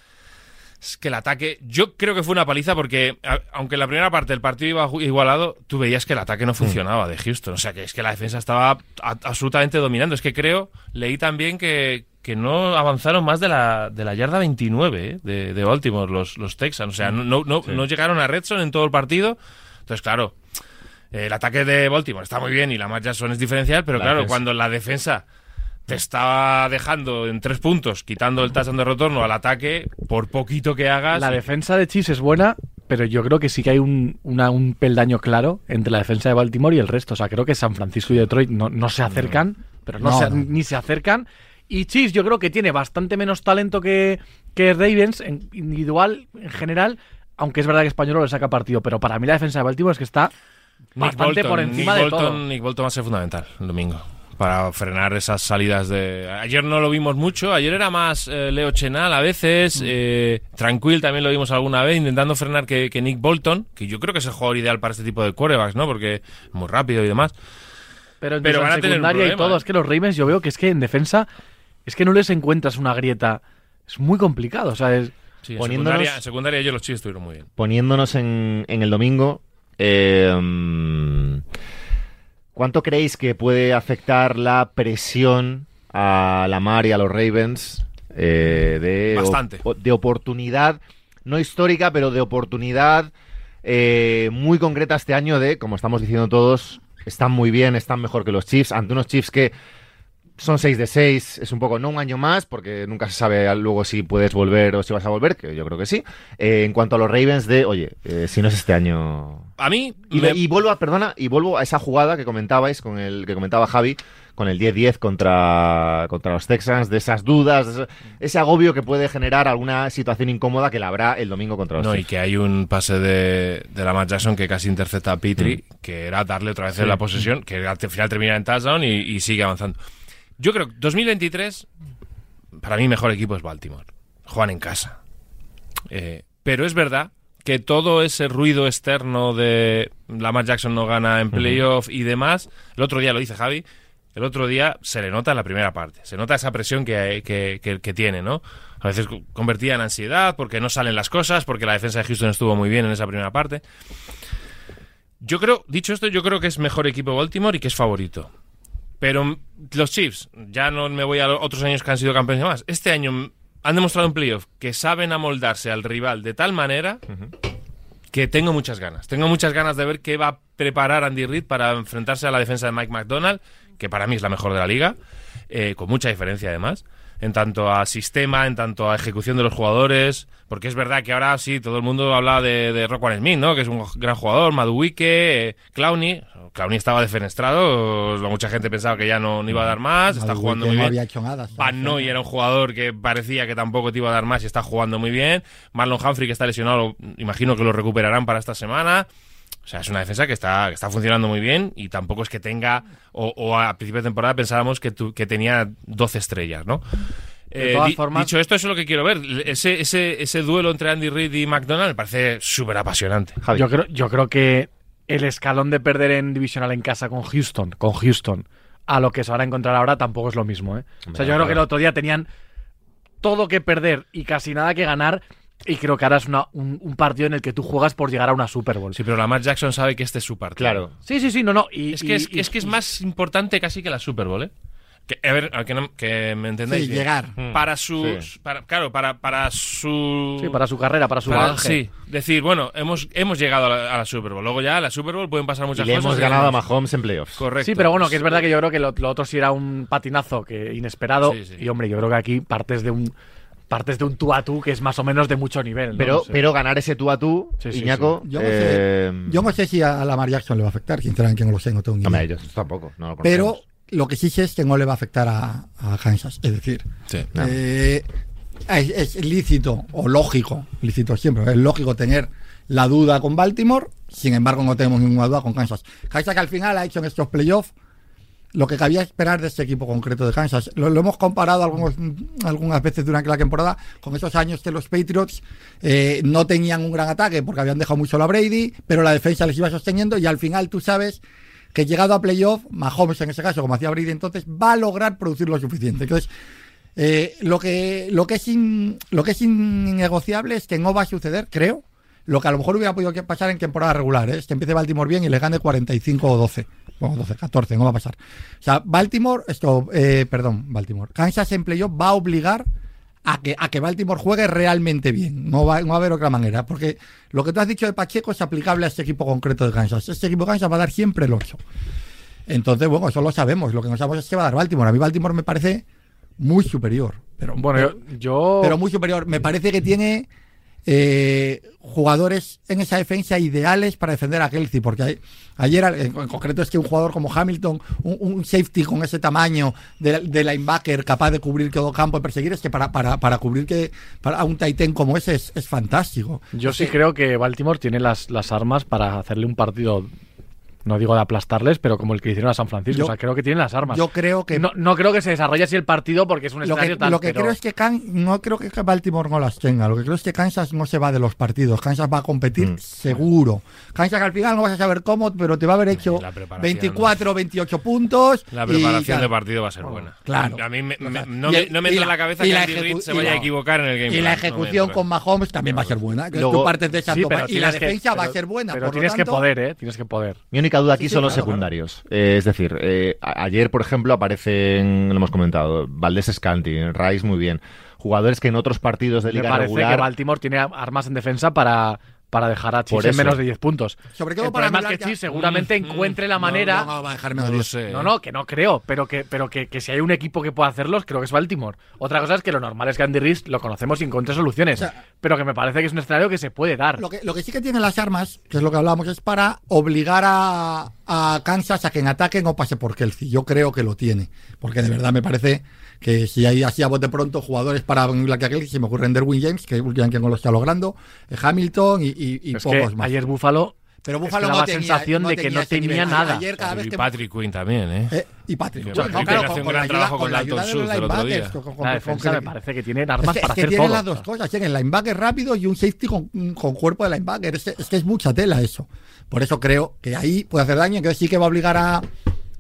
Speaker 2: es que el ataque, yo creo que fue una paliza porque, a- aunque en la primera parte el partido iba igualado, tú veías que el ataque no funcionaba de Houston. O sea, que es que la defensa estaba a- absolutamente dominando. Es que creo, leí también que, que no avanzaron más de la, de la yarda 29 ¿eh? de, de Baltimore, los, los Texans. O sea, no, no, no, no llegaron a Redson en todo el partido. Entonces, claro, el ataque de Baltimore está muy bien y la Matt Jackson es diferencial, pero
Speaker 1: La
Speaker 2: claro,
Speaker 1: defensa.
Speaker 2: cuando la defensa te estaba dejando en tres puntos, quitando el touchdown de retorno al ataque, por poquito que hagas.
Speaker 4: La defensa de Chiefs es buena, pero yo creo que sí que hay un, una- un peldaño claro entre la defensa de Baltimore y el resto. O sea, creo que San Francisco y Detroit no, no se acercan, pero no,
Speaker 3: No,
Speaker 4: se-
Speaker 3: no.
Speaker 4: ni se acercan. Y Chiefs yo creo que tiene bastante menos talento que, que Ravens, en individual, en general, aunque es verdad que Español le saca partido, pero para mí la defensa de Baltimore es que está
Speaker 2: Nick
Speaker 4: bastante
Speaker 2: Bolton,
Speaker 4: por encima
Speaker 2: Nick
Speaker 4: de
Speaker 2: Bolton,
Speaker 4: todo.
Speaker 2: Nick Bolton va a ser fundamental el domingo para frenar esas salidas de... Ayer no lo vimos mucho, ayer era más eh, Leo Chenal a veces,
Speaker 4: Mm.
Speaker 2: eh, Tranquil también lo vimos alguna vez, intentando frenar que, que Nick Bolton, que yo creo que es el jugador ideal para este tipo de quarterbacks, ¿no? Porque es muy rápido y demás.
Speaker 4: Pero,
Speaker 2: Pero
Speaker 4: incluso
Speaker 2: van a
Speaker 4: en
Speaker 2: tener un
Speaker 4: secundaria y todo.
Speaker 2: ¿eh?
Speaker 4: Es que los Ravens yo veo que es que en defensa es que no les encuentras una grieta. Es muy complicado. O sea, es,
Speaker 2: Sí, en,
Speaker 1: Poniéndonos-
Speaker 2: secundaria, en secundaria ayer los Chiefs estuvieron muy bien.
Speaker 1: poniéndonos en, en el domingo, eh, ¿cuánto creéis que puede afectar la presión a la Mar y a los Ravens eh, de,
Speaker 2: Bastante.
Speaker 1: o- de oportunidad, no histórica, pero de oportunidad eh, muy concreta este año de, como estamos diciendo todos, están muy bien, están mejor que los Chiefs, ante unos Chiefs que son 6 de 6, es un poco no un año más, porque nunca se sabe luego si puedes volver o si vas a volver, que yo creo que sí. Eh, en cuanto a los Ravens de, oye, eh, si no es este año...
Speaker 2: A mí...
Speaker 1: Y,
Speaker 2: me-
Speaker 1: y vuelvo a, perdona, y vuelvo a esa jugada que comentabais, con el que comentaba Javi, con el 10-10 contra, contra los Texans, de esas dudas, de ese, agobio que puede generar alguna situación incómoda que la habrá el domingo contra los
Speaker 2: No, y que hay un pase de, de la Matt Jackson que casi intercepta a Petrie, que era darle otra vez la posesión, que al final termina en touchdown y, y sigue avanzando. Yo creo que 2023, para mí, mejor equipo es Baltimore. Juegan en casa. Eh, pero es verdad que todo ese ruido externo de Lamar Jackson no gana en playoff y demás, el otro día lo dice Javi, el otro día se le nota en la primera parte, se nota esa presión que, que, que- que tiene, ¿no? A veces co- convertida en ansiedad porque no salen las cosas, porque la defensa de Houston estuvo muy bien en esa primera parte. Yo creo, dicho esto, yo creo que es mejor equipo Baltimore y que es favorito. Pero los Chiefs, ya no me voy a los otros años que han sido campeones y demás. Este año han demostrado en playoff que saben amoldarse al rival de tal manera que tengo muchas ganas. Tengo muchas ganas de ver qué va a preparar Andy Reid para enfrentarse a la defensa de Mike McDonald, que para mí es la mejor de la liga, eh, con mucha diferencia además, en tanto a sistema, en tanto a ejecución de los jugadores, porque es verdad que ahora sí, todo el mundo habla de, de Rockwell Smith, ¿no? que es un gran jugador, Maduike, eh, Clowney. Clowney estaba defenestrado, mucha gente pensaba que ya no, no iba a dar más, está jugando muy
Speaker 3: no
Speaker 2: bien.
Speaker 3: había hecho nada. hasta
Speaker 2: Van Noy era un jugador que parecía que tampoco te iba a dar más y está jugando muy bien. Marlon Humphrey, que está lesionado, imagino que lo recuperarán para esta semana. O sea, es una defensa que está, que está funcionando muy bien y tampoco es que tenga, o, o a principio de temporada pensábamos que, tu- que tenía 12 estrellas, ¿no?
Speaker 4: De
Speaker 2: Eh,
Speaker 4: todas
Speaker 2: di-
Speaker 4: formas-
Speaker 2: dicho esto, eso es lo que quiero ver. Ese, ese, ese duelo entre Andy Reid y McDonald me parece súper apasionante.
Speaker 4: Yo, creo, yo creo que el escalón de perder en divisional en casa con Houston, con Houston, a lo que se van a encontrar ahora tampoco es lo mismo. ¿eh? O sea, yo creo que el otro día tenían todo que perder y casi nada que ganar. Y creo que ahora es una- un, un partido en el que tú juegas por llegar a una Super Bowl.
Speaker 2: Sí, pero Lamar Jackson sabe que este es su partido.
Speaker 1: Claro.
Speaker 4: Sí, sí, sí, no, no. Y,
Speaker 2: Es que es,
Speaker 4: y-
Speaker 2: es que es
Speaker 4: y-
Speaker 2: más importante casi que la Super Bowl, ¿eh? Que, a ver, a que, no- que me entendáis.
Speaker 3: Sí,
Speaker 2: bien.
Speaker 3: llegar.
Speaker 2: Para su.
Speaker 1: Sí.
Speaker 2: Para, claro, para, para su.
Speaker 4: Sí, para su carrera, para su
Speaker 2: para-. Sí, decir, bueno, hemos, hemos llegado a la, a la Super Bowl. Luego ya a la Super Bowl pueden pasar
Speaker 1: Y
Speaker 2: muchas
Speaker 1: le
Speaker 2: cosas.
Speaker 1: hemos
Speaker 2: y
Speaker 1: ganado a. Mahomes en playoffs.
Speaker 2: Correcto.
Speaker 4: Sí, pero bueno, que es verdad que yo creo que lo, lo otro sí era un patinazo que inesperado.
Speaker 2: Sí, sí.
Speaker 4: Y hombre, yo creo que aquí partes de un partes de un tú a tú que es más o menos de mucho nivel. ¿no?
Speaker 1: Pero,
Speaker 4: No sé.
Speaker 1: pero ganar ese tú a tú,
Speaker 4: Sí, sí,
Speaker 1: Iñaco.
Speaker 3: Yo no,
Speaker 1: eh,
Speaker 3: sé, yo no sé si a Lamar Jackson le va a afectar, sinceramente no lo sé, no tengo ni
Speaker 1: No me
Speaker 3: idea.
Speaker 1: ellos tampoco. No lo
Speaker 3: Pero lo que sí sé es que no le va a afectar a, a Kansas. Es decir, eh, es, es lícito o lógico, lícito siempre, es lógico tener la duda con Baltimore, sin embargo no tenemos ninguna duda con Kansas. Kansas que al final ha hecho en estos playoffs lo que cabía esperar de este equipo concreto de Kansas. Lo, hemos comparado algunos, algunas veces durante la temporada con esos años que los Patriots eh, no tenían un gran ataque porque habían dejado muy solo a Brady, pero la defensa les iba sosteniendo y al final tú sabes que llegado a playoff, Mahomes en ese caso, como hacía Brady entonces, va a lograr producir lo suficiente. Entonces, eh, lo, que, lo, que es lo que es innegociable es que no va a suceder, creo, lo que a lo mejor hubiera podido pasar en temporada regular, ¿eh? es que empiece Baltimore bien y le gane 45 o 12. Bueno, 12, 14, no va a pasar. O sea, Baltimore, esto, eh, perdón, Baltimore, Kansas en playoff va a obligar a que, a que Baltimore juegue realmente bien. No va, no va a haber otra manera. Porque lo que tú has dicho de Pacheco es aplicable a este equipo concreto de Kansas. Este equipo de Kansas va a dar siempre el 8. Entonces, bueno, eso lo sabemos. Lo que no sabemos es que va a dar Baltimore. A mí Baltimore me parece muy superior. Pero,
Speaker 4: Bueno,
Speaker 3: pero,
Speaker 4: yo, yo-
Speaker 3: pero muy superior. Me parece que tiene eh, jugadores en esa defensa ideales para defender a Kelsey. Porque hay- ayer, en, en concreto, es que un jugador como Hamilton, un, un safety con ese tamaño de, de linebacker capaz de cubrir todo campo y perseguir, es que para, para, para cubrir que para a un Titan como ese es, es fantástico.
Speaker 4: yo sí creo que Baltimore tiene las, las armas para hacerle un partido, no digo de aplastarles, pero como el que hicieron a San Francisco.
Speaker 3: Yo-
Speaker 4: o sea, creo que tienen las armas.
Speaker 3: Yo creo que
Speaker 4: no, no creo que se desarrolle así el partido porque es un
Speaker 3: lo que,
Speaker 4: escenario tal,
Speaker 3: lo que
Speaker 4: pero-
Speaker 3: creo es que Can- no creo que Baltimore no las tenga. Lo que creo es que Kansas no se va de los partidos. Kansas va a competir
Speaker 1: Mm.
Speaker 3: seguro. Kansas al final no vas a saber cómo, pero te va a haber hecho
Speaker 2: la preparación.
Speaker 3: 24, 28 puntos.
Speaker 2: La preparación de partido va a ser buena.
Speaker 3: claro.
Speaker 2: A mí me- no,
Speaker 3: Y
Speaker 2: me,
Speaker 3: el-
Speaker 2: no me
Speaker 3: y
Speaker 2: entra en
Speaker 3: la-
Speaker 2: cabeza
Speaker 3: y
Speaker 2: que Andy Reid se vaya a equivocar en el game
Speaker 3: Y la
Speaker 2: plan. No
Speaker 3: ejecución
Speaker 2: entra.
Speaker 3: con Mahomes también va a ser buena.
Speaker 1: Luego-
Speaker 3: tú partes de esa
Speaker 4: Sí,
Speaker 3: toma
Speaker 4: pero
Speaker 3: y la defensa va a ser buena.
Speaker 4: Pero tienes que poder, ¿eh? Tienes que poder.
Speaker 1: Mi única duda aquí
Speaker 3: Sí, sí,
Speaker 1: son los
Speaker 3: claro,
Speaker 1: secundarios. Eh, es decir, eh, ayer, por ejemplo, aparecen, lo hemos comentado, Valdés Scanti, Rice muy bien. Jugadores que en otros partidos de
Speaker 4: Me
Speaker 1: liga
Speaker 4: parece
Speaker 1: regular.
Speaker 4: que Baltimore tiene armas en defensa para, para dejar a
Speaker 1: Por
Speaker 4: Chiefs en menos de 10 puntos.
Speaker 3: Sobre todo
Speaker 4: el
Speaker 3: para
Speaker 4: problema es
Speaker 3: anular
Speaker 4: que Chiefs seguramente
Speaker 2: Mm,
Speaker 4: encuentre la manera...
Speaker 3: No, no va a dejar menos
Speaker 2: No lo
Speaker 3: diez.
Speaker 2: sé.
Speaker 4: No, no, que no creo, pero que, pero que, que si hay un equipo que pueda hacerlos, creo que es Baltimore. Otra cosa es que lo normal es que Andy Reid lo conocemos y encuentre soluciones,
Speaker 3: O sea,
Speaker 4: pero que me parece que es un escenario que se puede dar.
Speaker 3: Lo que, lo que sí que tienen las armas, que es lo que hablábamos, es para obligar a, a Kansas a que en ataque no pase por Kelsey. Yo creo que lo tiene. Porque de verdad me parece que si hay así a bote pronto jugadores para la que a Kelsey, se me ocurre Derwin James, que últimamente no lo está logrando, eh, Hamilton y, y- y
Speaker 4: es
Speaker 3: pocos
Speaker 4: que
Speaker 3: más.
Speaker 4: ayer Buffalo
Speaker 3: Pero
Speaker 4: es que
Speaker 3: no tenía,
Speaker 4: sensación de que no tenía
Speaker 3: nivel.
Speaker 4: nada.
Speaker 3: Ayer cada vez
Speaker 2: Y
Speaker 3: que...
Speaker 2: Patrick Quinn también, ¿eh?
Speaker 3: eh, y Patrick. Bueno,
Speaker 2: Patrick
Speaker 3: claro,
Speaker 2: hace un gran
Speaker 3: la
Speaker 2: trabajo con
Speaker 3: con la
Speaker 2: Dalton
Speaker 3: ayuda de los
Speaker 2: Schultz el otro
Speaker 3: linebackers,
Speaker 2: día.
Speaker 3: con- con-
Speaker 4: la
Speaker 3: con-
Speaker 4: defensa
Speaker 3: con-
Speaker 4: me parece que tiene
Speaker 3: Es
Speaker 4: armas
Speaker 3: que,
Speaker 4: para
Speaker 3: es que
Speaker 4: hacer
Speaker 3: tiene
Speaker 4: todo.
Speaker 3: las dos cosas, tiene el linebacker rápido y un safety con, con cuerpo de linebacker. Es, es que es mucha tela eso. Por eso creo que ahí puede hacer daño, que sí que va a obligar a...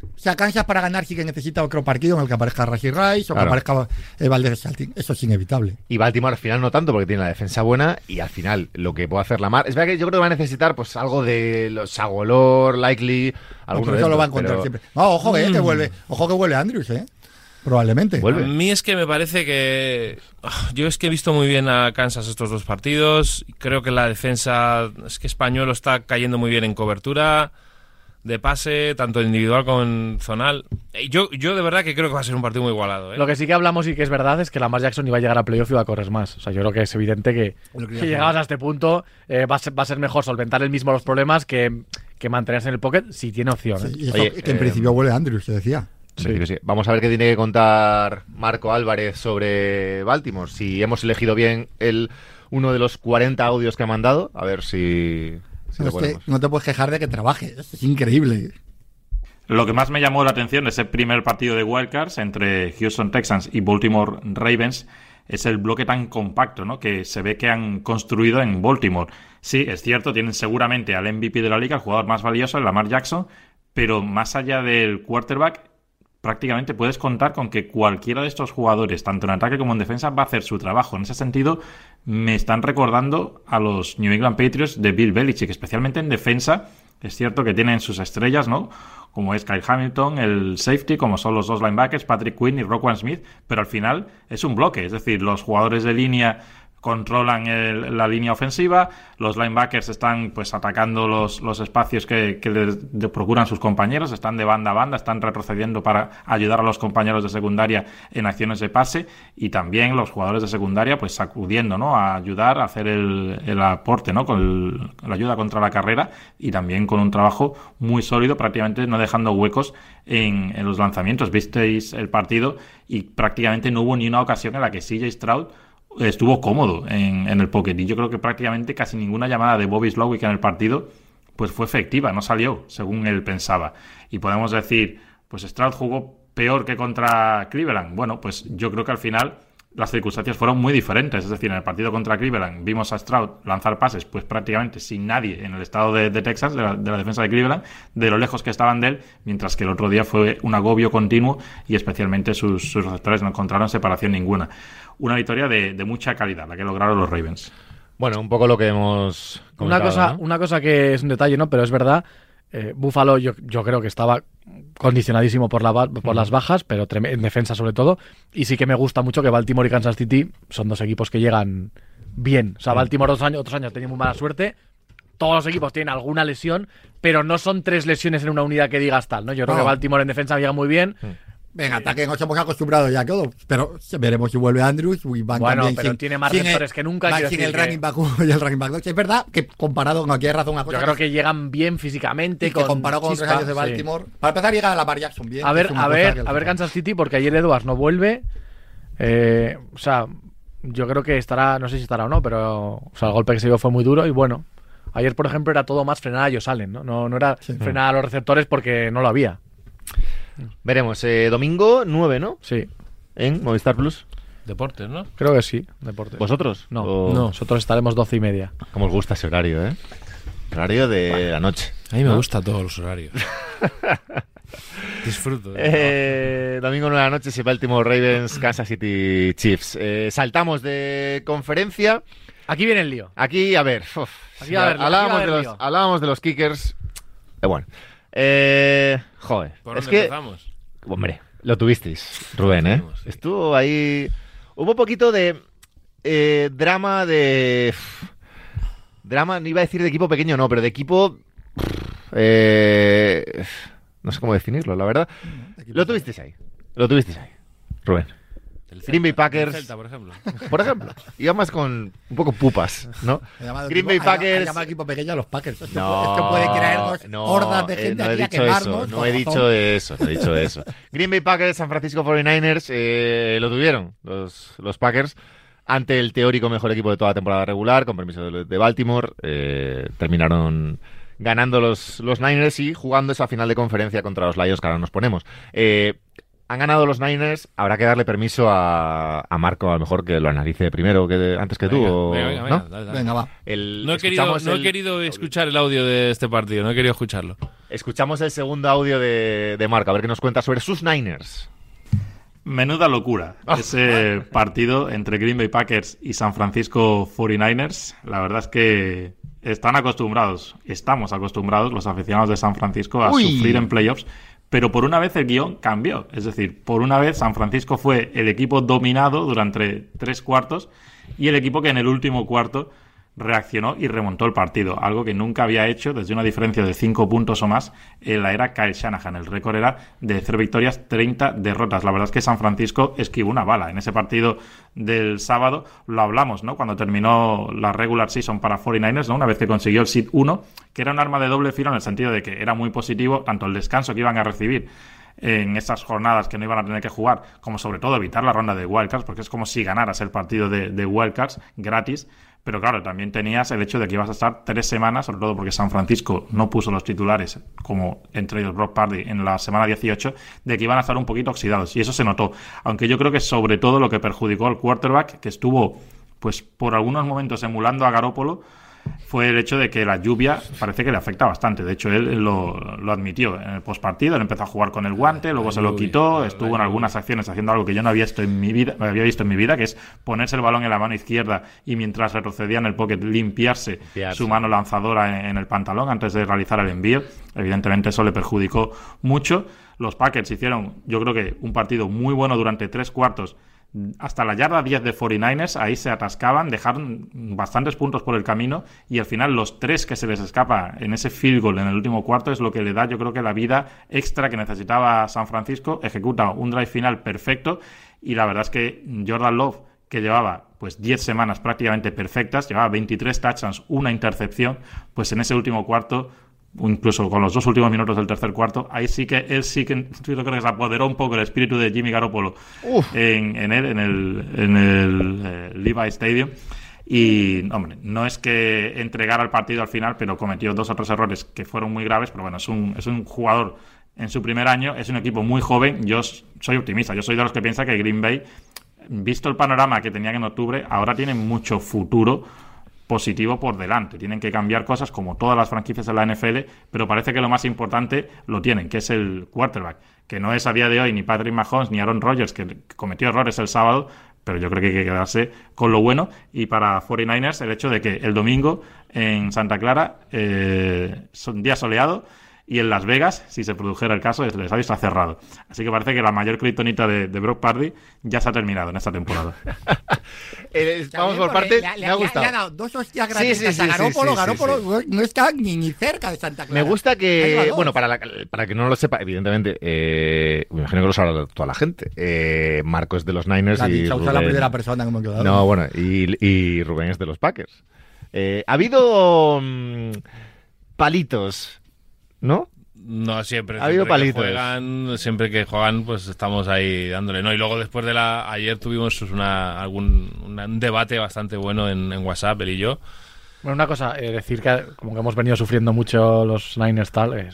Speaker 3: O sea, Kansas para ganar sí que necesita otro partido en el que aparezca Rashi Rice o
Speaker 1: Claro.
Speaker 3: que aparezca eh, Valdez Salting. Eso es inevitable.
Speaker 1: Y Baltimore al final no tanto porque tiene la defensa buena y al final lo que puede hacer la mar. Es verdad que yo creo que va a necesitar pues algo de los Sagolor, Likely,
Speaker 3: No,
Speaker 1: alguno
Speaker 3: pero
Speaker 1: de
Speaker 3: eso lo va a encontrar
Speaker 1: pero-
Speaker 3: siempre. No, ojo, eh, que vuelve. Ojo que vuelve Andrews, eh. Probablemente.
Speaker 1: Vuelve.
Speaker 2: A mí es que me parece que. ah, Yo es que he visto muy bien a Kansas estos dos partidos. Creo que la defensa. Es que Español está cayendo muy bien en cobertura, de pase, tanto individual como en zonal. Eh, Yo, yo de verdad que creo que va a ser un partido muy igualado. ¿eh?
Speaker 4: Lo que sí que hablamos y que es verdad es que Lamar Jackson iba a llegar a playoff y iba a correr más. O sea, yo creo que es evidente que si llegabas a este punto eh, va, a ser, va a ser mejor solventar el mismo los problemas que, que mantenerse en el pocket si tiene opción. ¿eh?
Speaker 3: Sí, y eso,
Speaker 1: Oye,
Speaker 3: que en
Speaker 1: eh,
Speaker 3: principio vuelve Andrews, se decía.
Speaker 1: Principio sí. Vamos a ver qué tiene que contar Marco Álvarez sobre Baltimore. Si hemos elegido bien el uno de los 40 audios que ha mandado, a ver si, si
Speaker 3: No, te puedes quejar de que trabaje. Es, es increíble.
Speaker 5: Lo que más me llamó la atención de ese primer partido de Wildcards entre Houston Texans y Baltimore Ravens es el bloque tan compacto ¿no? que se ve que han construido en Baltimore. Sí, es cierto, tienen seguramente al MVP de la liga, el jugador más valioso, el Lamar Jackson, pero más allá del quarterback, prácticamente puedes contar con que cualquiera de estos jugadores, tanto en ataque como en defensa, va a hacer su trabajo. En ese sentido, me están recordando a los New England Patriots de Bill Belichick, especialmente en defensa. Es cierto que tienen sus estrellas, ¿no? Como es Kyle Hamilton, el safety, como son los dos linebackers, Patrick Quinn y Roquan Smith, pero al final es un bloque, es decir, los jugadores de línea controlan el- la línea ofensiva, los linebackers están pues atacando los, los espacios que, les procuran sus compañeros, están de banda a banda, están retrocediendo para ayudar a los compañeros de secundaria en acciones de pase y también los jugadores de secundaria pues sacudiendo, ¿no? A ayudar a hacer el, el aporte, ¿no? Con el- la ayuda contra la carrera y también con un trabajo muy sólido, prácticamente no dejando huecos en, en los lanzamientos. Visteis el partido y prácticamente no hubo ni una ocasión en la que CJ Stroud estuvo cómodo en, en el pocket y yo creo que prácticamente casi ninguna llamada de Bobby Slowick en el partido pues fue efectiva, no salió según él pensaba. Y podemos decir, pues Stroud jugó peor que contra Cleveland. Bueno, pues yo creo que al final las circunstancias fueron muy diferentes. Es decir, en el partido contra Cleveland vimos a Stroud lanzar pases, pues prácticamente sin nadie en el estado de, de Texas, de la, de la defensa de Cleveland, de lo lejos que estaban de él, mientras que el otro día fue un agobio continuo y especialmente sus, sus receptores no encontraron separación ninguna. Una victoria de, de mucha calidad, la que lograron los Ravens.
Speaker 1: Bueno, un poco lo que hemos
Speaker 4: Una
Speaker 1: comentado,
Speaker 4: cosa,
Speaker 1: ¿no?
Speaker 4: una cosa que es un detalle, ¿no? Pero es verdad. Eh, Buffalo yo, yo creo que estaba condicionadísimo por, la, por las bajas, pero en defensa sobre todo. Y sí que me gusta mucho que Baltimore y Kansas City son dos equipos que llegan bien. O sea, Baltimore otros años, otros años tenía muy mala suerte. Todos los equipos tienen alguna lesión, pero no son tres lesiones en una unidad que digas tal, ¿no? Yo creo que Baltimore en defensa llega muy bien.
Speaker 3: En ataque nos hemos acostumbrado ya a todo, pero veremos si vuelve Andrews y van
Speaker 4: Bueno, pero
Speaker 3: sin-
Speaker 4: tiene más receptores que nunca,
Speaker 3: sin el
Speaker 4: que-
Speaker 3: running back 1 y el running back 2. Es verdad que comparado, no, aquí hay razón una cosa.
Speaker 4: Yo creo que llegan bien físicamente.
Speaker 3: y que
Speaker 4: con
Speaker 3: comparado con
Speaker 4: chispa,
Speaker 3: años de
Speaker 4: sí.
Speaker 3: Baltimore. Para empezar, llega a la Bar Jackson bien.
Speaker 4: A ver, a ver, a ver Kansas City, porque ayer Edwards no vuelve. Eh, o sea, yo creo que estará, no sé si estará o no, pero o sea, el golpe que se dio fue muy duro y bueno. Ayer, por ejemplo, era todo más frenar a salen, ¿no? No, no era frenar a los receptores porque no lo había.
Speaker 1: Veremos, eh, domingo 9, ¿no?
Speaker 4: Sí,
Speaker 1: En Movistar Plus.
Speaker 2: Deportes, ¿no?
Speaker 4: creo que sí, deporte.
Speaker 1: ¿Vosotros?
Speaker 4: no,
Speaker 1: O-
Speaker 2: No.
Speaker 4: nosotros estaremos doce y media.
Speaker 1: ¿Cómo os gusta ese horario, eh? Horario de la noche.
Speaker 2: A mí me gustan todos los horarios. Disfruto.
Speaker 1: Eh, domingo 9 de la noche, si Baltimore Ravens, Kansas City Chiefs. Eh, saltamos de conferencia.
Speaker 4: Aquí viene el lío.
Speaker 1: Aquí, a ver. uf,
Speaker 4: Aquí va a va
Speaker 1: de los,
Speaker 4: lío.
Speaker 1: hablábamos de los kickers. Eh, bueno. Eh, joder.
Speaker 2: ¿Por
Speaker 1: es
Speaker 2: dónde
Speaker 1: que.
Speaker 2: empezamos?
Speaker 1: Hombre, lo tuvisteis, Rubén, ¿eh?
Speaker 2: Sí.
Speaker 1: Estuvo ahí. Hubo un poquito de eh, drama de. Drama, no iba a decir de equipo pequeño, no, pero de equipo. eh, no sé cómo definirlo, la verdad. Lo tuvisteis ahí. Lo tuvisteis ahí. Rubén. Green Bay Packers.
Speaker 2: Celta, por ejemplo.
Speaker 1: Por ejemplo. Iba más con un poco pupas, ¿no? Green Bay Packers.
Speaker 3: Ha llamado equipo pequeño a los Packers. Esto,
Speaker 1: No,
Speaker 3: esto puede traernos
Speaker 1: no,
Speaker 3: hordas de
Speaker 1: eh,
Speaker 3: gente
Speaker 1: no he
Speaker 3: aquí a
Speaker 1: dicho
Speaker 3: quemarnos.
Speaker 1: eso, no
Speaker 3: con
Speaker 1: he dicho eso, no he dicho eso. Green Bay Packers, San Francisco 49ers eh, lo tuvieron los, los Packers ante el teórico mejor equipo de toda la temporada regular, con permiso de, de Baltimore. eh, terminaron ganando los, los Niners y jugando esa final de conferencia contra los Lions que ahora nos ponemos. Eh, han ganado los Niners, habrá que darle permiso a, a Marco, a lo mejor que lo analice primero, que antes que tú.
Speaker 2: Venga,
Speaker 1: o-
Speaker 2: venga, venga,
Speaker 1: ¿no?
Speaker 2: venga, dale, dale.
Speaker 3: Venga, va.
Speaker 1: El-
Speaker 2: No he, querido, he escuchar el audio de este partido, no he querido escucharlo.
Speaker 1: Escuchamos el segundo audio de, de Marco, a ver qué nos cuenta sobre sus Niners.
Speaker 5: Menuda locura ese partido entre Green Bay Packers y San Francisco 49ers. La verdad es que están acostumbrados, estamos acostumbrados los aficionados de San Francisco a
Speaker 1: Uy.
Speaker 5: sufrir en playoffs, pero por una vez el guion cambió. Es decir, por una vez San Francisco fue el equipo dominado durante tres cuartos y el equipo que en el último cuarto reaccionó y remontó el partido, algo que nunca había hecho desde una diferencia de 5 puntos o más en la era Kyle Shanahan. El récord era de 0 victorias, 30 derrotas. La verdad es que San Francisco esquivó una bala. En ese partido del sábado lo hablamos, ¿no? Cuando terminó la regular season para 49ers, ¿no? Una vez que consiguió el seed 1, que era un arma de doble filo en el sentido de que era muy positivo tanto el descanso que iban a recibir en esas jornadas que no iban a tener que jugar, como sobre todo evitar la ronda de wildcards, porque es como si ganaras el partido de, de wildcards gratis. Pero claro, también tenías el hecho de que ibas a estar tres semanas, sobre todo porque San Francisco no puso los titulares, como entre ellos Brock Party en la semana 18, de que iban a estar un poquito oxidados. Y eso se notó. Aunque yo creo que sobre todo lo que perjudicó al quarterback, que estuvo, pues por algunos momentos emulando a Garópolo, fue el hecho de que la lluvia parece que le afecta bastante. De hecho, él lo, lo admitió en el postpartido. Él empezó a jugar con el guante, luego se lo quitó, estuvo en algunas acciones haciendo algo que yo no había visto en mi vida, había visto en mi vida, que es ponerse el balón en la mano izquierda y mientras retrocedía en el pocket limpiarse,
Speaker 1: Limpiarse.
Speaker 5: su mano lanzadora en, en el pantalón antes de realizar el envío. Evidentemente eso le perjudicó mucho. Los Packers hicieron, yo creo que un partido muy bueno durante tres cuartos hasta la yarda 10 de 49ers, ahí se atascaban, dejaron bastantes puntos por el camino y al final los tres que se les escapa en ese field goal en el último cuarto es lo que le da yo creo que la vida extra que necesitaba San Francisco, ejecuta un drive final perfecto y la verdad es que Jordan Love que llevaba pues 10 semanas prácticamente perfectas, llevaba 23 touchdowns, una intercepción, pues en ese último cuarto incluso con los dos últimos minutos del tercer cuarto, ahí sí que él sí que yo creo que se apoderó un poco el espíritu de Jimmy Garoppolo en, en él, en el, en el eh, Levi Stadium. Y, hombre, no es que entregara el partido al final, pero cometió dos o tres errores que fueron muy graves. Pero bueno, es un, es un jugador en su primer año, es un equipo muy joven. Yo soy optimista, yo soy de los que piensa que Green Bay, visto el panorama que tenían en octubre, ahora tiene mucho futuro positivo por delante. Tienen que cambiar cosas como todas las franquicias de la NFL, pero parece que lo más importante lo tienen, que es el quarterback, que no es a día de hoy ni Patrick Mahomes ni Aaron Rodgers, que cometió errores el sábado, pero yo creo que hay que quedarse con lo bueno. Y para 49ers, el hecho de que el domingo en Santa Clara, eh, día soleado, y en Las Vegas, si se produjera el caso, el estadio está cerrado. Así que parece que la mayor criptonita de, de Brock Party ya se ha terminado en esta temporada.
Speaker 1: Eh, vamos por
Speaker 3: Porque
Speaker 1: parte.
Speaker 3: le ha- le
Speaker 1: me
Speaker 3: ha-
Speaker 1: ha
Speaker 3: le ha
Speaker 1: gustado.
Speaker 3: dado dos hostias
Speaker 1: Sí,
Speaker 3: gratis
Speaker 1: sí, sí, sí,
Speaker 3: Garópolo. Garópolo
Speaker 1: sí.
Speaker 3: no está ni, ni cerca de Santa Clara.
Speaker 1: Me gusta que, bueno, para, la- para que no lo sepa, evidentemente, eh, me imagino que lo sabrá toda la gente. Eh, Marco es de los Niners
Speaker 3: La
Speaker 1: y
Speaker 3: dicha, usa la
Speaker 1: Rubén-
Speaker 3: primera persona hemos quedado.
Speaker 1: No, bueno, y, y Rubén es de los Packers. Eh, ha habido mm, palitos, ¿no?
Speaker 2: No, siempre.
Speaker 1: Ha habido
Speaker 2: siempre que
Speaker 1: palitos.
Speaker 2: juegan, siempre que juegan, pues estamos ahí dándole. ¿no? Y luego después de la. Ayer tuvimos pues, una, algún una- un debate bastante bueno en, en WhatsApp, él y yo.
Speaker 4: Bueno, una cosa, eh, decir que como que hemos venido sufriendo mucho los Niners tal. eh,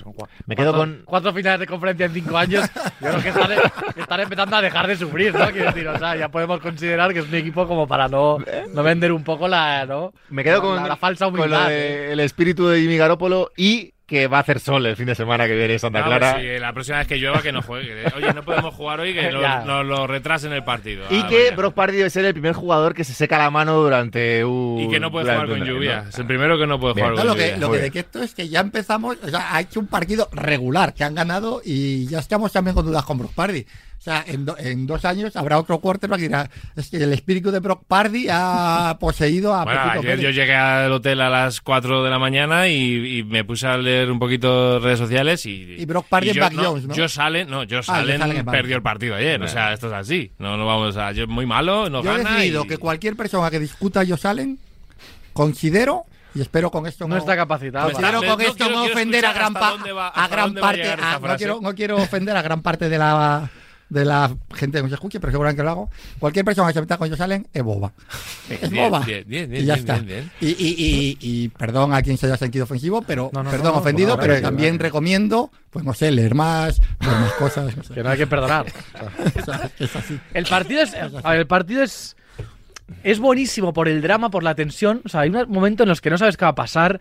Speaker 1: Me quedo
Speaker 4: cuatro-
Speaker 1: con-
Speaker 4: Cuatro finales de conferencia en cinco años. Yo creo que están, están empezando a dejar de sufrir, ¿no? Quiero decir, o sea, ya podemos considerar que es un equipo como para no, no vender un poco la, ¿no?
Speaker 1: Me quedo
Speaker 4: La-
Speaker 1: con,
Speaker 4: la, la falsa
Speaker 1: con lo
Speaker 4: humildad.
Speaker 1: de
Speaker 4: ¿eh?
Speaker 1: el espíritu de Jimmy Garoppolo y que va a hacer sol el fin de semana que viene en Santa
Speaker 2: No,
Speaker 1: Clara.
Speaker 2: pues sí, la próxima vez que llueva, que no juegue. Oye, no podemos jugar hoy, que
Speaker 4: Ya.
Speaker 2: nos, nos lo retrasen el partido.
Speaker 1: Y
Speaker 2: Ah,
Speaker 1: que
Speaker 2: mañana.
Speaker 1: Brock Party debe ser el primer jugador que se seca la mano durante un.
Speaker 2: Y que no puede jugar con lluvia.
Speaker 1: ¿no?
Speaker 2: Es el primero que no puede
Speaker 1: Bien.
Speaker 2: jugar
Speaker 3: No,
Speaker 2: con
Speaker 3: lo que,
Speaker 2: lluvia.
Speaker 3: lo que de que esto es que ya empezamos, o sea, ha hecho un partido regular que han ganado y ya estamos también con dudas con Brock Party. O sea, en, do- en dos años habrá otro quarterback que dirá, es que el espíritu de Brock Party ha poseído a
Speaker 2: Bueno, ayer
Speaker 3: Pérez.
Speaker 2: yo llegué al hotel a las 4 de la mañana y, y me puse a leer un poquito redes sociales y...
Speaker 3: Y Brock Party en
Speaker 2: yo,
Speaker 3: Mac Jones, ¿no?
Speaker 2: Yo Salen, no, yo
Speaker 3: Joe
Speaker 2: Salen perdió el partido ayer, o sea, esto es así. No, no vamos a... Yo muy malo, no
Speaker 3: Yo he decidido
Speaker 2: y-
Speaker 3: que cualquier persona que discuta yo salen, considero, y espero con esto
Speaker 4: No está capacitado.
Speaker 3: Considero
Speaker 2: No
Speaker 3: con esto
Speaker 2: quiero
Speaker 3: no ofender a gran,
Speaker 2: va-
Speaker 3: a gran parte, a- no, quiero, no quiero ofender a gran parte de la de la gente que nos escuche, pero seguramente lo hago. Cualquier persona que se meta con ellos salen es boba. Es boba.
Speaker 2: bien, bien, bien,
Speaker 3: y ya está. Y, y, y, y perdón a quien se haya sentido ofensivo, pero
Speaker 4: No, no,
Speaker 3: perdón
Speaker 4: no,
Speaker 3: ofendido, pero también recomiendo, pues no sé, leer más, ver más cosas. no sé.
Speaker 4: Que no hay que perdonar.
Speaker 3: Es así.
Speaker 4: El partido es. a ver, el partido es. Es buenísimo por el drama, por la tensión. O sea, hay un momento en los que no sabes qué va a pasar.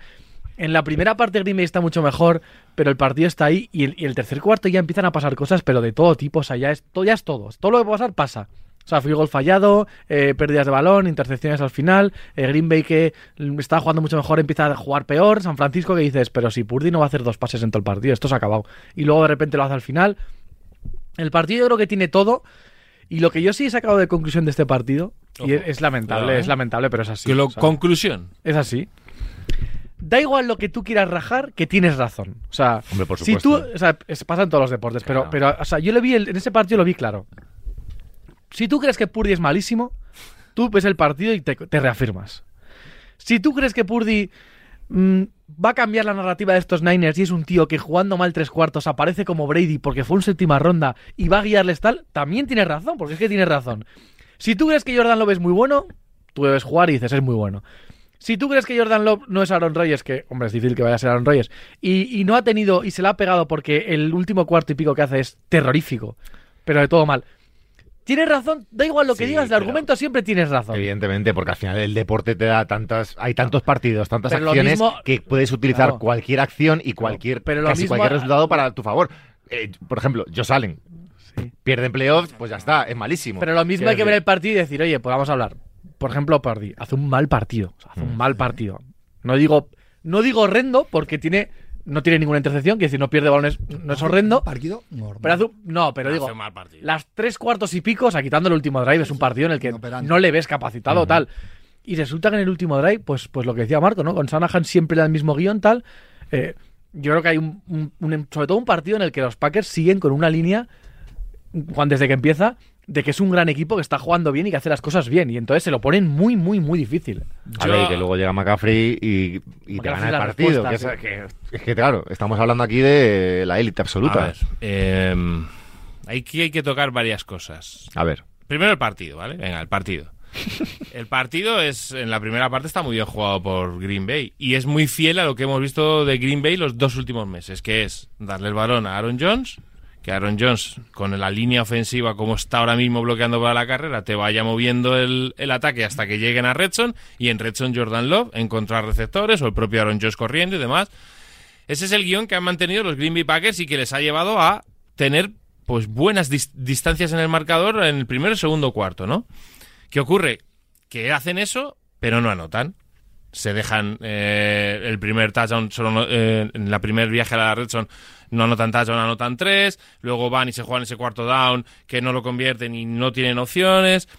Speaker 4: En la primera parte Green Bay está mucho mejor, pero el partido está ahí y el, y el tercer cuarto ya empiezan a pasar cosas, pero de todo tipo. O sea, ya es, todo, ya es todo. Todo lo que puede pasar pasa. O sea, field goal fallado, eh, pérdidas de balón, intercepciones al final. eh, Green Bay que está jugando mucho mejor empieza a jugar peor. San Francisco que dices, pero si Purdy no va a hacer dos pases en todo el partido, esto se ha acabado. Y luego de repente lo hace al final. El partido yo creo que tiene todo. Y lo que yo sí he sacado de conclusión de este partido, y es, es lamentable,
Speaker 2: cuidado, ¿eh?
Speaker 4: es lamentable, pero es así.
Speaker 2: Que lo-
Speaker 4: o sea,
Speaker 2: conclusión.
Speaker 4: es así. Da igual lo que tú quieras rajar, que tienes razón. O sea,
Speaker 1: Hombre, por
Speaker 4: si tú, o sea, pasa en todos los deportes,
Speaker 1: Claro.
Speaker 4: pero, pero, o sea, yo lo vi el- en ese partido lo vi claro. Si tú crees que Purdy es malísimo, tú ves el partido y te, te reafirmas. Si tú crees que Purdy mm, va a cambiar la narrativa de estos Niners y es un tío que jugando mal tres cuartos aparece como Brady porque fue un séptima ronda y va a guiarles tal, también tienes razón, porque es que tienes razón. Si tú crees que Jordan Love es muy bueno, tú debes jugar y dices es muy bueno. Si tú crees que Jordan Love no es Aaron Rodgers, que hombre es difícil que vaya a ser Aaron Rodgers, y, y no ha tenido y se la ha pegado porque el último cuarto y pico que hace es terrorífico, pero de todo mal. tienes razón, da igual lo que
Speaker 1: Sí,
Speaker 4: digas, el argumento siempre tienes razón.
Speaker 1: Evidentemente, porque al final el deporte te da tantas, hay tantos partidos, tantas
Speaker 4: Pero
Speaker 1: acciones
Speaker 4: mismo-
Speaker 1: que puedes utilizar
Speaker 4: Claro.
Speaker 1: cualquier acción y cualquier,
Speaker 4: pero
Speaker 1: casi
Speaker 4: mismo-
Speaker 1: cualquier resultado para tu favor. Eh, por ejemplo, Josh Allen
Speaker 4: Sí.
Speaker 1: pierde en playoffs, pues ya está, es malísimo.
Speaker 4: Pero lo mismo hay que ver el partido y decir, oye, pues vamos a hablar. Por ejemplo, Pardy, hace un mal partido. o sea, hace un
Speaker 1: Mm.
Speaker 4: mal partido. No digo, no digo horrendo porque tiene, no tiene ninguna intercepción, quiere decir, no pierde balones, no es horrendo.
Speaker 3: Partido normal.
Speaker 4: Pero hace un- no, pero digo,
Speaker 2: un mal partido.
Speaker 4: las tres cuartos y pico, o sea, quitando el último drive, es un partido en el que
Speaker 3: inoperante.
Speaker 4: no le ves capacitado
Speaker 1: Ujú.
Speaker 4: tal. Y resulta que en el último drive, pues, pues lo que decía Marco, ¿no? Con Shanahan siempre era el mismo guion, tal. Eh, yo creo que hay un, un- un- sobre todo un partido en el que los Packers siguen con una línea, Juan, desde que empieza, de que es un gran equipo que está jugando bien y que hace las cosas bien. Y entonces se lo ponen muy, muy, muy difícil.
Speaker 1: A
Speaker 2: Yo-
Speaker 1: ver, y que luego llega McCaffrey y, y te gana el partido. Que es, que- es que, claro, estamos hablando aquí de la élite absoluta.
Speaker 2: A ver, eh, aquí hay que tocar varias cosas.
Speaker 1: A ver.
Speaker 2: Primero el partido, ¿vale? Venga, el partido. El partido es, en la primera parte está muy bien jugado por Green Bay y es muy fiel a lo que hemos visto de Green Bay los dos últimos meses, que es darle el balón a Aaron Jones, que Aaron Jones, con la línea ofensiva como está ahora mismo bloqueando para la carrera, te vaya moviendo el, el ataque hasta que lleguen a Redson y en Redson Jordan Love encontrar receptores o el propio Aaron Jones corriendo y demás. Ese es el guion que han mantenido los Green Bay Packers y que les ha llevado a tener pues buenas dis- distancias en el marcador en el primero y segundo cuarto, ¿no? ¿Qué ocurre? Que hacen eso, pero no anotan. Se dejan eh, el primer touchdown, solo eh, en la primer viaje a la red son no anotan touchdown, anotan tres. Luego van y se juegan ese cuarto down que no lo convierten y no tienen opciones.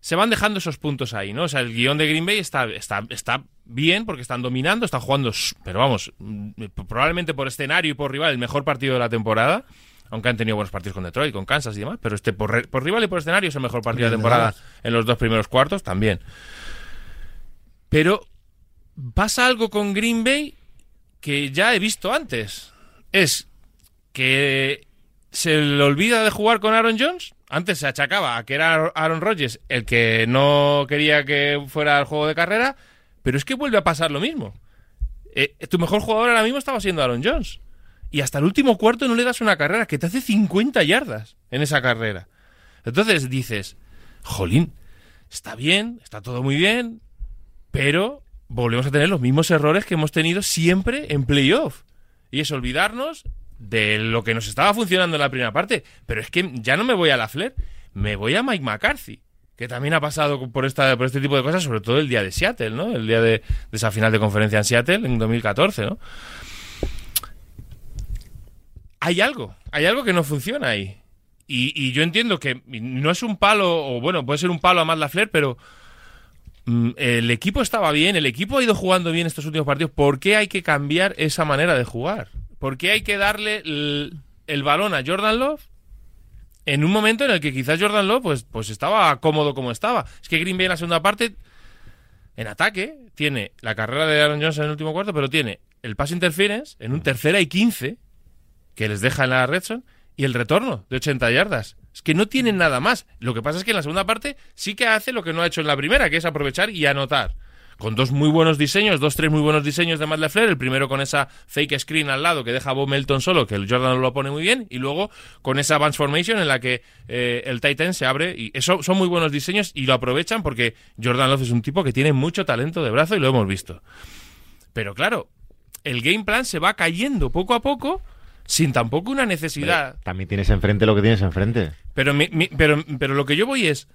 Speaker 2: Se van dejando esos puntos ahí, ¿no? O sea, el guion de Green Bay está, está, está bien porque están dominando, están jugando, pero vamos, mm, probablemente por escenario y por rival, el mejor partido de la temporada. Aunque han tenido buenos partidos con Detroit, con Kansas y demás, pero este por, por rival y por escenario es el mejor partido de temporada en los dos primeros cuartos también. Pero pasa algo con Green Bay que ya he visto antes. Es que se le olvida de jugar con Aaron Jones. Antes se achacaba a que era Aaron Rodgers el que no quería que fuera el juego de carrera, pero es que vuelve a pasar lo mismo. Eh, tu mejor jugador ahora mismo estaba siendo Aaron Jones. Y hasta el último cuarto no le das una carrera que te hace 50 yardas en esa carrera. Entonces dices, jolín, está bien, está todo muy bien, pero volvemos a tener los mismos errores que hemos tenido siempre en playoff. Y es olvidarnos de lo que nos estaba funcionando en la primera parte. Pero es que ya no me voy a la Flair, me voy a Mike McCarthy, que también ha pasado por, esta, por este tipo de cosas, sobre todo el día de Seattle, ¿no? El día de, esa final de conferencia en Seattle en 2014, ¿no? Hay algo, hay algo que no funciona ahí. Y, y yo entiendo que no es un palo, o bueno, puede ser un palo a Matt LaFleur, pero el equipo estaba bien, el equipo ha ido jugando bien estos últimos partidos. ¿Por qué hay que cambiar esa manera de jugar? ¿Por qué hay que darle el, balón a Jordan Love en un momento en el que quizás Jordan Love pues, pues estaba cómodo como estaba? Es que Green Bay en la segunda parte, en ataque, tiene la carrera de Aaron Jones en el último cuarto, pero tiene el pass interference en un tercera y 15 que les deja en la red zone y el retorno de 80 yardas. Es que no tienen nada más. Lo que pasa es que en la segunda parte sí que hace lo que no ha hecho en la primera, que es aprovechar y anotar. Con dos muy buenos diseños, dos, tres muy buenos diseños de Matt LaFleur. El primero con esa fake screen al lado que deja a Bob Melton solo, que el Jordan lo pone muy bien. Y luego con esa advance formation en la que eh, el Titan se abre. Y eso son muy buenos diseños y lo aprovechan porque Jordan Love es un tipo que tiene mucho talento de brazo y lo hemos visto. Pero claro, el game plan se va cayendo poco a poco sin tampoco una necesidad.
Speaker 1: También tienes enfrente lo que tienes enfrente.
Speaker 2: Pero, mi- mi- pero, pero lo que yo voy es.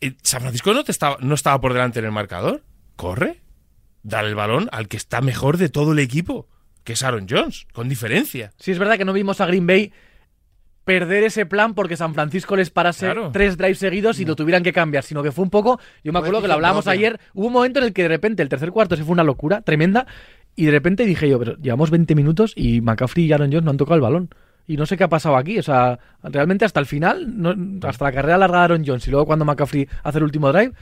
Speaker 2: eh, San Francisco no, te estaba, no estaba por delante en el marcador. Corre. Dale el balón al que está mejor de todo el equipo, que es Aaron Jones, con diferencia.
Speaker 4: Sí, es verdad que no vimos a Green Bay perder ese plan porque San Francisco les parase
Speaker 2: Claro.
Speaker 4: tres drives seguidos y lo tuvieran que cambiar, sino que fue un poco, yo me acuerdo que lo hablábamos ayer, hubo un momento en el que de repente el tercer cuarto se fue una locura tremenda y de repente dije yo, pero llevamos 20 minutos y McCaffrey y Aaron Jones no han tocado el balón. Y no sé qué ha pasado aquí, o sea, realmente hasta el final, no- hasta la carrera larga de Aaron Jones y luego cuando McCaffrey hace el último drive,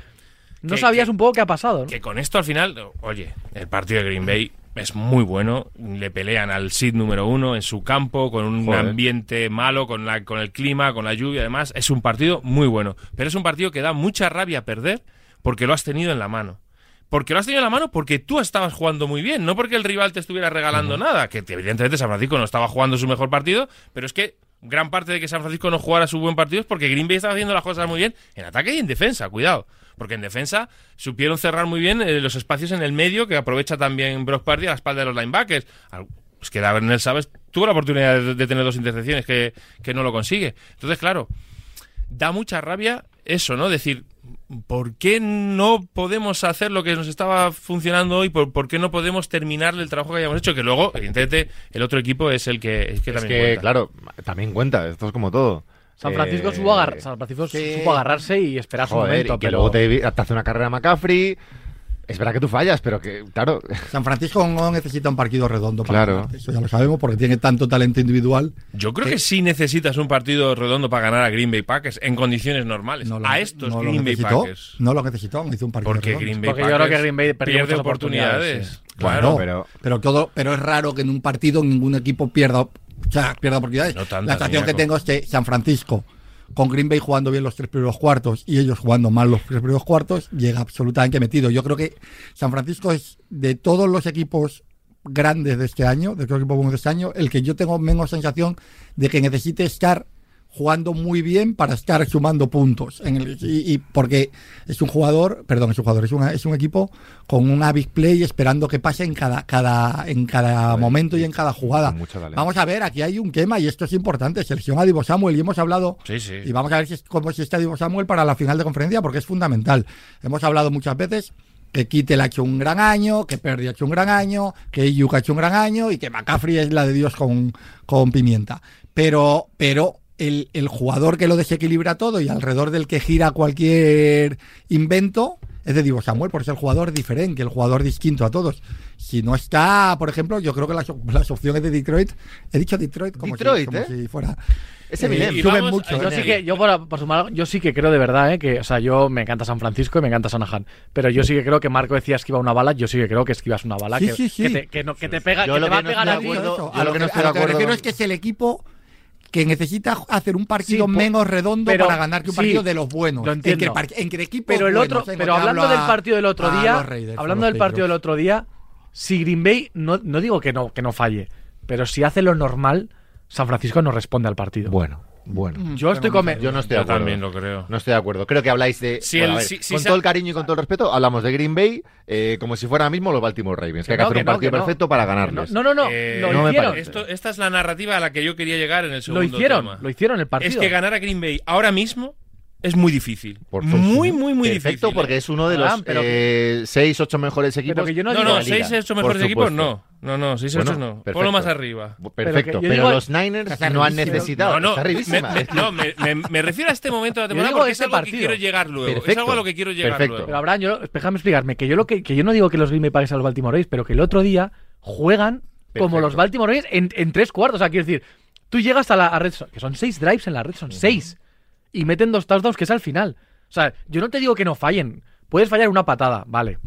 Speaker 4: no
Speaker 2: Que-
Speaker 4: sabías
Speaker 2: que-
Speaker 4: un poco qué ha pasado, ¿no?
Speaker 2: Que con esto al final, oye, el partido de Green Bay es muy bueno. Le pelean al seed número uno en su campo, con un
Speaker 1: Joder.
Speaker 2: ambiente malo, con, la, con el clima, con la lluvia, además. Es un partido muy bueno. Pero es un partido que da mucha rabia perder porque lo has tenido en la mano. Porque lo has tenido en la mano porque tú estabas jugando muy bien, no porque el rival te estuviera regalando nada. Que evidentemente San Francisco no estaba jugando su mejor partido, pero es que gran parte de que San Francisco no jugara su buen partido es porque Green Bay estaba haciendo las cosas muy bien en ataque y en defensa, cuidado. Porque en defensa supieron cerrar muy bien eh, los espacios en el medio, que aprovecha también Brock Party a la espalda de los linebackers. Al- Es que Davernel Sabes tuvo la oportunidad de, de tener dos intercepciones que, que no lo consigue. Entonces, claro, da mucha rabia eso, ¿no? Decir, ¿por qué no podemos hacer lo que nos estaba funcionando hoy? ¿Por, por qué no podemos terminar el trabajo que hayamos hecho? Que luego, evidentemente, el otro equipo es el que, el que
Speaker 1: Es
Speaker 2: también
Speaker 1: que,
Speaker 2: cuenta.
Speaker 1: claro, también cuenta, esto es como todo.
Speaker 4: San Francisco,
Speaker 1: Eh,
Speaker 4: supo, agar- San Francisco
Speaker 3: sí.
Speaker 4: supo agarrarse y esperar su
Speaker 1: Joder,
Speaker 4: momento.
Speaker 1: y que
Speaker 4: pero...
Speaker 1: luego te, te hace una carrera McCaffrey. Es verdad que tú fallas, pero que, claro,
Speaker 3: San Francisco no necesita un partido redondo para
Speaker 1: Claro.
Speaker 3: ganar. Eso ya lo sabemos porque tiene tanto talento individual.
Speaker 2: Yo creo que sí necesitas un partido redondo para ganar a Green Bay Packers en condiciones normales.
Speaker 3: No lo-
Speaker 2: a estos
Speaker 3: no
Speaker 2: Green Bay
Speaker 3: necesitó,
Speaker 2: Packers.
Speaker 3: No lo necesitó, no hizo un partido
Speaker 2: Porque
Speaker 3: redondo.
Speaker 2: Green Bay
Speaker 4: Porque yo
Speaker 2: Packers
Speaker 4: creo que Green Bay
Speaker 2: pierde oportunidades. Claro,
Speaker 1: pero-
Speaker 3: pero todo, pero es raro que en un partido ningún equipo pierda, o sea, pierda oportunidades.
Speaker 2: No
Speaker 3: la sensación que tengo es que San Francisco, con Green Bay jugando bien los tres primeros cuartos y ellos jugando mal los tres primeros cuartos, llega absolutamente metido. Yo creo que San Francisco es de todos los equipos grandes de este año, de todos los equipos buenos de este año, el que yo tengo menos sensación de que necesite estar jugando muy bien para estar sumando puntos. En el- y, y porque es un jugador, perdón, es un jugador, es, una- es un equipo con una big play esperando que pase en cada, cada, en cada momento y en cada jugada. Vamos a ver, aquí hay un tema y esto es importante. Selección a Divo Samuel y hemos hablado
Speaker 2: Sí, sí.
Speaker 3: y vamos a ver si es, cómo si está Divo Samuel para la final de conferencia porque es fundamental. Hemos hablado muchas veces que Kittel ha hecho un gran año, que Perry ha hecho un gran año, que Iyuk ha hecho un gran año y que McCaffrey es la de Dios con, con pimienta. Pero, pero el, el jugador que lo desequilibra todo y alrededor del que gira cualquier invento es de Divo Samuel, por ser el jugador diferente, el jugador distinto a todos. Si no está, por ejemplo, yo creo que las, las opciones de Detroit, he dicho Detroit como,
Speaker 1: Detroit,
Speaker 3: si, como
Speaker 1: ¿eh?
Speaker 3: si fuera.
Speaker 1: Es
Speaker 3: Eh, suben
Speaker 2: vamos-
Speaker 3: mucho.
Speaker 4: Yo
Speaker 3: ¿eh?
Speaker 4: sí que, yo por, por sumar, yo sí que creo de verdad, ¿eh? que, o sea, yo me encanta San Francisco y me encanta Sanahan, pero yo sí que creo que Marco decía esquiva una bala, yo sí que creo que esquivas una bala,
Speaker 3: Sí,
Speaker 4: que,
Speaker 3: sí, sí.
Speaker 4: que te, que no- que te pega,
Speaker 1: Yo
Speaker 4: que
Speaker 1: lo
Speaker 4: te va
Speaker 1: que
Speaker 4: a
Speaker 1: no
Speaker 4: pegar
Speaker 1: estoy
Speaker 4: a
Speaker 1: de
Speaker 4: ti.
Speaker 1: acuerdo- yo
Speaker 3: a
Speaker 1: lo
Speaker 3: lo
Speaker 1: que
Speaker 3: a lo me refiero es que es el equipo que necesita hacer un partido
Speaker 4: Sí,
Speaker 3: menos redondo
Speaker 4: pero-
Speaker 3: para ganar que un
Speaker 4: sí,
Speaker 3: partido de los buenos.
Speaker 4: lo entiendo.
Speaker 3: Entre, par- entre equipos
Speaker 4: Pero el otro,
Speaker 3: ¿eh?
Speaker 4: pero hablando del partido del otro día,
Speaker 3: Raiders,
Speaker 4: hablando del partido del otro día, si Green Bay no, no digo que no que no falle, pero si hace lo normal, San Francisco no responde al partido.
Speaker 1: Bueno, bueno.
Speaker 4: Yo estoy
Speaker 1: Yo no estoy de
Speaker 2: Yo
Speaker 1: acuerdo.
Speaker 2: también lo creo.
Speaker 1: No estoy de acuerdo. Creo que habláis de.
Speaker 2: Si
Speaker 1: bueno,
Speaker 2: el-
Speaker 1: a ver,
Speaker 2: si- si
Speaker 1: con
Speaker 2: se-
Speaker 1: todo el cariño y con todo el respeto, hablamos de Green Bay eh, como si fuera ahora mismo los Baltimore Ravens. Que hay que
Speaker 4: no,
Speaker 1: hacer un
Speaker 4: no,
Speaker 1: partido
Speaker 4: que no.
Speaker 1: perfecto para
Speaker 4: Que
Speaker 1: ganarles.
Speaker 4: No, no, no,
Speaker 2: Eh,
Speaker 4: lo
Speaker 1: no me
Speaker 4: hicieron.
Speaker 2: Esto, esta es la narrativa a la que yo quería llegar en el
Speaker 4: Lo
Speaker 2: segundo
Speaker 4: hicieron,
Speaker 2: tema.
Speaker 4: lo hicieron el partido.
Speaker 2: Es que ganar a Green Bay ahora mismo es muy difícil.
Speaker 1: Por favor.
Speaker 2: muy, muy, muy
Speaker 1: Perfecto,
Speaker 2: difícil.
Speaker 1: porque es uno de los
Speaker 4: Abraham, pero-
Speaker 1: eh, seis, ocho mejores equipos.
Speaker 4: Pero que yo no
Speaker 2: No, no,
Speaker 1: de la liga,
Speaker 2: 6 8
Speaker 1: por
Speaker 2: mejores equipos no. No, no, 6
Speaker 1: Bueno,
Speaker 2: 8 no.
Speaker 1: perfecto.
Speaker 2: Ponlo más arriba.
Speaker 1: Perfecto, pero,
Speaker 4: digo-
Speaker 1: los Niners
Speaker 3: Está
Speaker 1: no han necesitado.
Speaker 2: No, no,
Speaker 1: Está
Speaker 2: me, no, me, me- me refiero a este momento de la temporada porque es
Speaker 4: ese
Speaker 2: algo que quiero llegar luego. Es
Speaker 1: Perfecto.
Speaker 2: algo a lo que quiero llegar
Speaker 1: Perfecto.
Speaker 2: luego.
Speaker 4: Pero Abraham, yo, déjame explicarme que yo lo que, que yo no digo que los Green Bay Packers a los Baltimore Ravens, pero que el otro día juegan como
Speaker 1: Perfecto.
Speaker 4: los Baltimore Ravens en, en tres cuartos. O sea, quiero decir, tú llegas a la a red zone, que son seis drives en la red zone, seis, y meten dos touchdowns que es al final. O sea, yo no te digo que no fallen. Puedes fallar una patada, vale.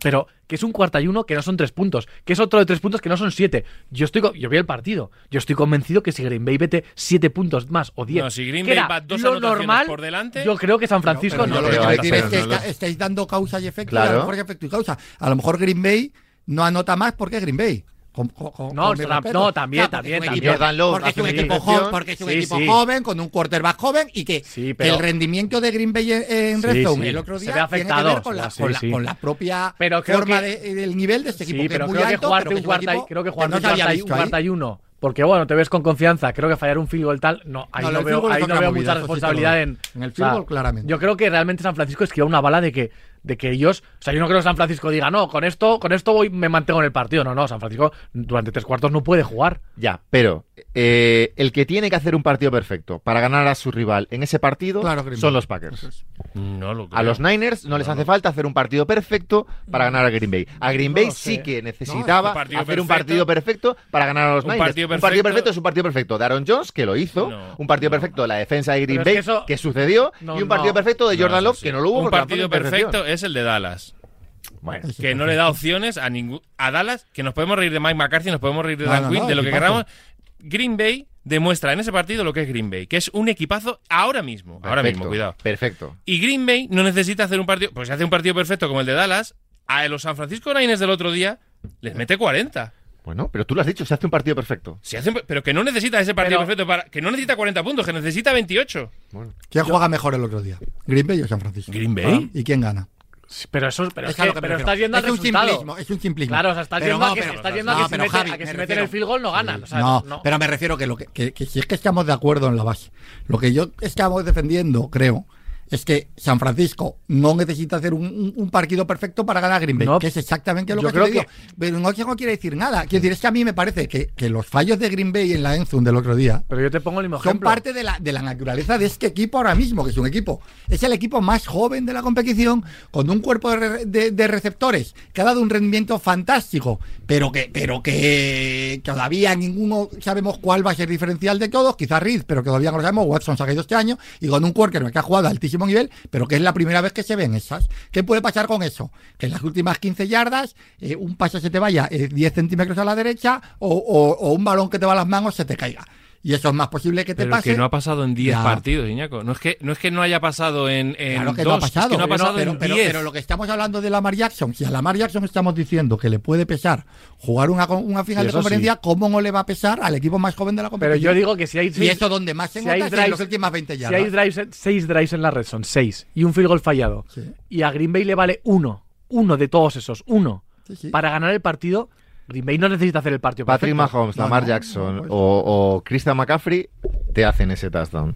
Speaker 4: Pero que es un cuarta y uno que no son tres puntos, que es otro de tres puntos que no son siete. Yo estoy yo vi el partido. Yo estoy convencido que si Green Bay vete siete puntos más o diez,
Speaker 2: No, si Green
Speaker 4: que
Speaker 2: Bay
Speaker 4: era
Speaker 2: va dos
Speaker 4: lo normal,
Speaker 2: por delante-
Speaker 4: yo creo que San Francisco
Speaker 3: Pero
Speaker 4: no
Speaker 3: lo
Speaker 1: creo
Speaker 3: que es está- estáis dando causa y efecto.
Speaker 1: Claro.
Speaker 3: Y a lo mejor es efecto y causa. A lo mejor Green Bay no anota más porque es Green Bay. Con- con- con-
Speaker 4: No,
Speaker 3: con
Speaker 4: no, también,
Speaker 3: porque
Speaker 4: también,
Speaker 3: es un
Speaker 4: también.
Speaker 3: equipo- Porque es un equipo joven, porque es un
Speaker 4: Sí,
Speaker 3: equipo
Speaker 4: sí.
Speaker 3: joven, con un quarterback joven y que,
Speaker 4: Sí,
Speaker 3: que
Speaker 4: pero-
Speaker 3: el rendimiento de Green Bay en, en
Speaker 4: Sí,
Speaker 3: Red Zone
Speaker 4: sí.
Speaker 3: el otro
Speaker 4: Se ve
Speaker 3: tiene que
Speaker 4: afectado.
Speaker 3: ver con la,
Speaker 4: Sí,
Speaker 3: con la,
Speaker 4: sí.
Speaker 3: con la propia
Speaker 4: Pero creo
Speaker 3: forma
Speaker 4: que-
Speaker 3: de- del nivel de este equipo.
Speaker 4: Sí,
Speaker 3: que
Speaker 4: pero
Speaker 3: es muy
Speaker 4: creo que
Speaker 3: alto,
Speaker 4: jugarte
Speaker 3: pero que
Speaker 4: un
Speaker 3: es
Speaker 4: cuarta
Speaker 3: equipo
Speaker 4: creo que jugarte
Speaker 3: no
Speaker 4: un cuarta y, uno. Porque bueno, te ves con confianza, creo que fallar un field goal tal, no, ahí
Speaker 3: No,
Speaker 4: veo, ahí
Speaker 3: es
Speaker 4: no veo
Speaker 3: movida,
Speaker 4: mucha responsabilidad en.
Speaker 3: En el
Speaker 4: o
Speaker 3: field
Speaker 4: sea,
Speaker 3: claramente.
Speaker 4: Yo creo que realmente San Francisco esquiva una bala de que, de que ellos. O sea, yo no creo que San Francisco diga, no, con esto, con esto voy, me mantengo en el partido. No, no, San Francisco durante tres cuartos no puede jugar.
Speaker 1: Ya, pero eh, el que tiene que hacer un partido perfecto para ganar a su rival en ese partido
Speaker 3: Claro,
Speaker 1: son los Packers.
Speaker 2: No lo creo.
Speaker 1: A los Niners no les hace falta hacer un partido perfecto para ganar a Green Bay. A Green Bay
Speaker 4: sé.
Speaker 1: sí que necesitaba hacer un partido perfecto para ganar a los
Speaker 2: Un
Speaker 1: Niners.
Speaker 2: partido
Speaker 1: Un partido
Speaker 2: perfecto-
Speaker 1: es un partido perfecto de Aaron Jones, que lo hizo.
Speaker 2: No,
Speaker 1: un partido perfecto de la defensa de Green
Speaker 4: Pero es
Speaker 1: Bay,
Speaker 4: que eso-
Speaker 1: que sucedió.
Speaker 4: No,
Speaker 1: y un partido
Speaker 4: no.
Speaker 1: perfecto de Jordan Love,
Speaker 2: sí.
Speaker 1: que no lo hubo
Speaker 2: Un partido perfecto es el de Dallas.
Speaker 1: Bueno,
Speaker 2: Que no le da opciones a ningún a Dallas, que nos podemos reír de Mike McCarthy, nos podemos reír de
Speaker 3: No,
Speaker 2: Dan
Speaker 3: no,
Speaker 2: Quinn,
Speaker 3: no,
Speaker 2: de lo que queramos. Green Bay demuestra en ese partido lo que es Green Bay, que es un equipazo ahora mismo. Ahora
Speaker 1: perfecto,
Speaker 2: mismo, cuidado.
Speaker 1: Perfecto.
Speaker 2: Y Green Bay no necesita hacer un partido, pues si hace un partido perfecto como el de Dallas, a los San Francisco Niners del otro día les mete 40.
Speaker 1: Bueno, pero tú lo has dicho, se hace un partido perfecto.
Speaker 2: Si hacen- pero que no necesita ese partido
Speaker 4: Pero-
Speaker 2: perfecto para. Que no necesita 40 puntos, que necesita 28.
Speaker 3: ¿Quién juega mejor el otro día? ¿Green Bay o San Francisco?
Speaker 2: ¿Green Bay?
Speaker 3: ¿Y quién gana?
Speaker 4: Pero eso, pero es, que,
Speaker 3: que
Speaker 4: pero estás yendo al
Speaker 3: es un
Speaker 4: resultado.
Speaker 3: simplismo, es un simplismo.
Speaker 4: Claro, o sea, estás
Speaker 3: Pero
Speaker 4: yendo a que,
Speaker 3: pero-
Speaker 4: estás yendo
Speaker 3: no,
Speaker 4: a que, si, meten,
Speaker 3: Javi,
Speaker 4: a que meten el field goal no ganan. O sea,
Speaker 3: no,
Speaker 4: no.
Speaker 3: pero me refiero que lo que, que- que si es que estamos de acuerdo en la base. Lo que yo estamos defendiendo, creo, es que San Francisco no necesita hacer un, un- un partido perfecto para ganar a Green Bay,
Speaker 4: No,
Speaker 3: que es exactamente lo que te digo.
Speaker 4: que-
Speaker 3: Pero no, no quiere decir nada. Quiero decir, es que a mí me parece que, que los fallos de Green Bay en la Enzum del otro día
Speaker 4: Pero yo te pongo el mismo
Speaker 3: son
Speaker 4: ejemplo.
Speaker 3: parte de la, de la naturaleza de este equipo ahora mismo, que es un equipo. Es el equipo más joven de la competición, con un cuerpo de, de- de receptores que ha dado un rendimiento fantástico, pero que, pero que todavía ninguno sabemos cuál va a ser diferencial de todos. Quizá Reed, pero que todavía no lo sabemos. Watson se ha caído este año, y con un quarterback que ha jugado a nivel, pero que es la primera vez que se ven esas. ¿Qué puede pasar con eso? Que en las últimas 15 yardas eh, un pase se te vaya eh, 10 centímetros a la derecha o, o- o un balón que te va a las manos se te caiga. Y eso es más posible que te
Speaker 2: Pero
Speaker 3: pase.
Speaker 2: que no ha pasado en 10
Speaker 3: Ya.
Speaker 2: partidos, Iñaco. No es, que, no es que no haya pasado en, en
Speaker 3: Claro que
Speaker 2: dos,
Speaker 3: no ha pasado,
Speaker 2: es que no ha
Speaker 3: pero-
Speaker 2: pasado
Speaker 3: pero,
Speaker 2: en
Speaker 3: pero-
Speaker 2: 10.
Speaker 3: pero lo que estamos hablando de Lamar Jackson, si a Lamar Jackson estamos diciendo que le puede pesar jugar una, una final
Speaker 4: Sí,
Speaker 3: de conferencia, ¿cómo no le va a pesar al equipo más joven de la
Speaker 4: Pero
Speaker 3: competición?
Speaker 4: yo digo que si hay
Speaker 3: y eso donde más se
Speaker 4: si
Speaker 3: nota
Speaker 4: hay
Speaker 3: es en
Speaker 4: drives-
Speaker 3: las últimas 20
Speaker 4: si
Speaker 3: yardas.
Speaker 4: hay drives, seis drives en la red son seis y un field goal fallado
Speaker 3: Sí.
Speaker 4: y a Green Bay le vale uno, uno de todos esos, uno
Speaker 3: Sí, sí.
Speaker 4: para ganar el partido. Green Bay no necesita hacer el partido
Speaker 1: Patrick
Speaker 4: perfecto.
Speaker 1: Mahomes,
Speaker 3: No,
Speaker 1: Lamar
Speaker 3: no,
Speaker 1: Jackson
Speaker 3: no, pues.
Speaker 1: o, o Christian McCaffrey te hacen ese touchdown.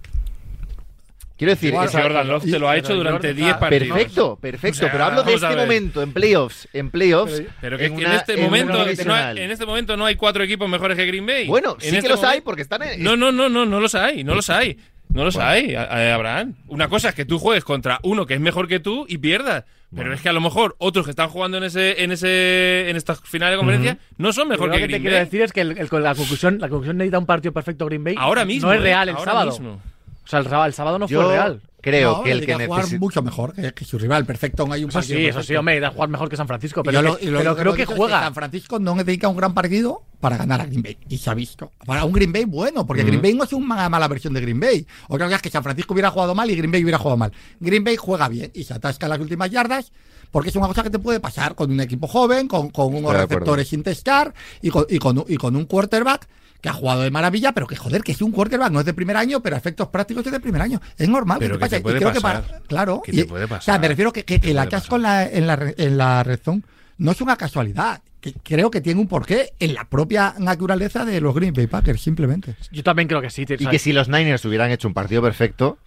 Speaker 1: Quiero decir,
Speaker 4: Igual,
Speaker 1: esa-
Speaker 2: Jordan Love te lo ha hecho durante
Speaker 4: Jordan-
Speaker 2: 10 partidos.
Speaker 1: perfecto, perfecto,
Speaker 2: O sea,
Speaker 1: pero hablo de este momento, en playoffs, en playoffs.
Speaker 2: Pero que,
Speaker 1: en
Speaker 2: que en este
Speaker 1: en
Speaker 2: momento no hay, en este momento no hay cuatro equipos mejores que Green Bay.
Speaker 1: Bueno,
Speaker 2: En
Speaker 1: sí que
Speaker 2: este
Speaker 1: los hay porque están en...
Speaker 2: No, no, no, no, no los hay, no los hay. No los hay, Abraham. Una cosa es que tú juegues contra uno que es mejor que tú y pierdas. Pero es que a lo mejor otros que están jugando en ese, en ese, en esta final de conferencia no son mejor
Speaker 4: lo
Speaker 2: que
Speaker 4: que te
Speaker 2: Green
Speaker 4: quiero
Speaker 2: Bay.
Speaker 4: decir es que el- el- la, conclusión, la conclusión necesita un partido perfecto Green Bay.
Speaker 2: Ahora mismo.
Speaker 4: No es
Speaker 2: ¿eh?
Speaker 4: real el
Speaker 2: Ahora
Speaker 4: sábado.
Speaker 2: mismo.
Speaker 4: O sea, el, sábado- el sábado no
Speaker 1: Yo
Speaker 4: fue real.
Speaker 1: Creo
Speaker 3: No,
Speaker 1: que el
Speaker 3: necesita
Speaker 1: que
Speaker 3: jugar
Speaker 1: necesita...
Speaker 3: mucho mejor que, que su rival. Perfecto, no hay un
Speaker 4: Eso
Speaker 3: partido
Speaker 4: sí, eso sí, hombre, da a jugar mejor que San Francisco. Pero,
Speaker 3: yo lo-
Speaker 4: que-
Speaker 3: y lo-
Speaker 4: pero
Speaker 3: lo
Speaker 4: creo que
Speaker 3: es
Speaker 4: juega.
Speaker 3: San Francisco no necesita un gran partido para ganar a Green Bay. Y se ha visto. Para un Green Bay bueno, porque Green Bay no es una mala versión de Green Bay. Otra cosa es que San Francisco hubiera jugado mal y Green Bay hubiera jugado mal. Green Bay juega bien y se atasca en las últimas yardas. Porque es una cosa que te puede pasar con un equipo joven, con, con unos receptores sin testar y con, y, con, y con un quarterback que ha jugado de maravilla, pero que joder, que es un quarterback, no es de primer año, pero a efectos prácticos es de primer año. Es normal
Speaker 2: Pero
Speaker 3: que te
Speaker 2: que te puede
Speaker 3: que para- claro.
Speaker 2: Que
Speaker 3: y-
Speaker 2: te puede
Speaker 3: O sea, me refiero que, que, que la casco en la, en la, re- en la red zone no es una casualidad. Que creo que tiene un porqué en la propia naturaleza de los Green Bay Packers, simplemente.
Speaker 4: Yo también creo que sí. tío,
Speaker 1: Y que si los Niners hubieran hecho un partido perfecto,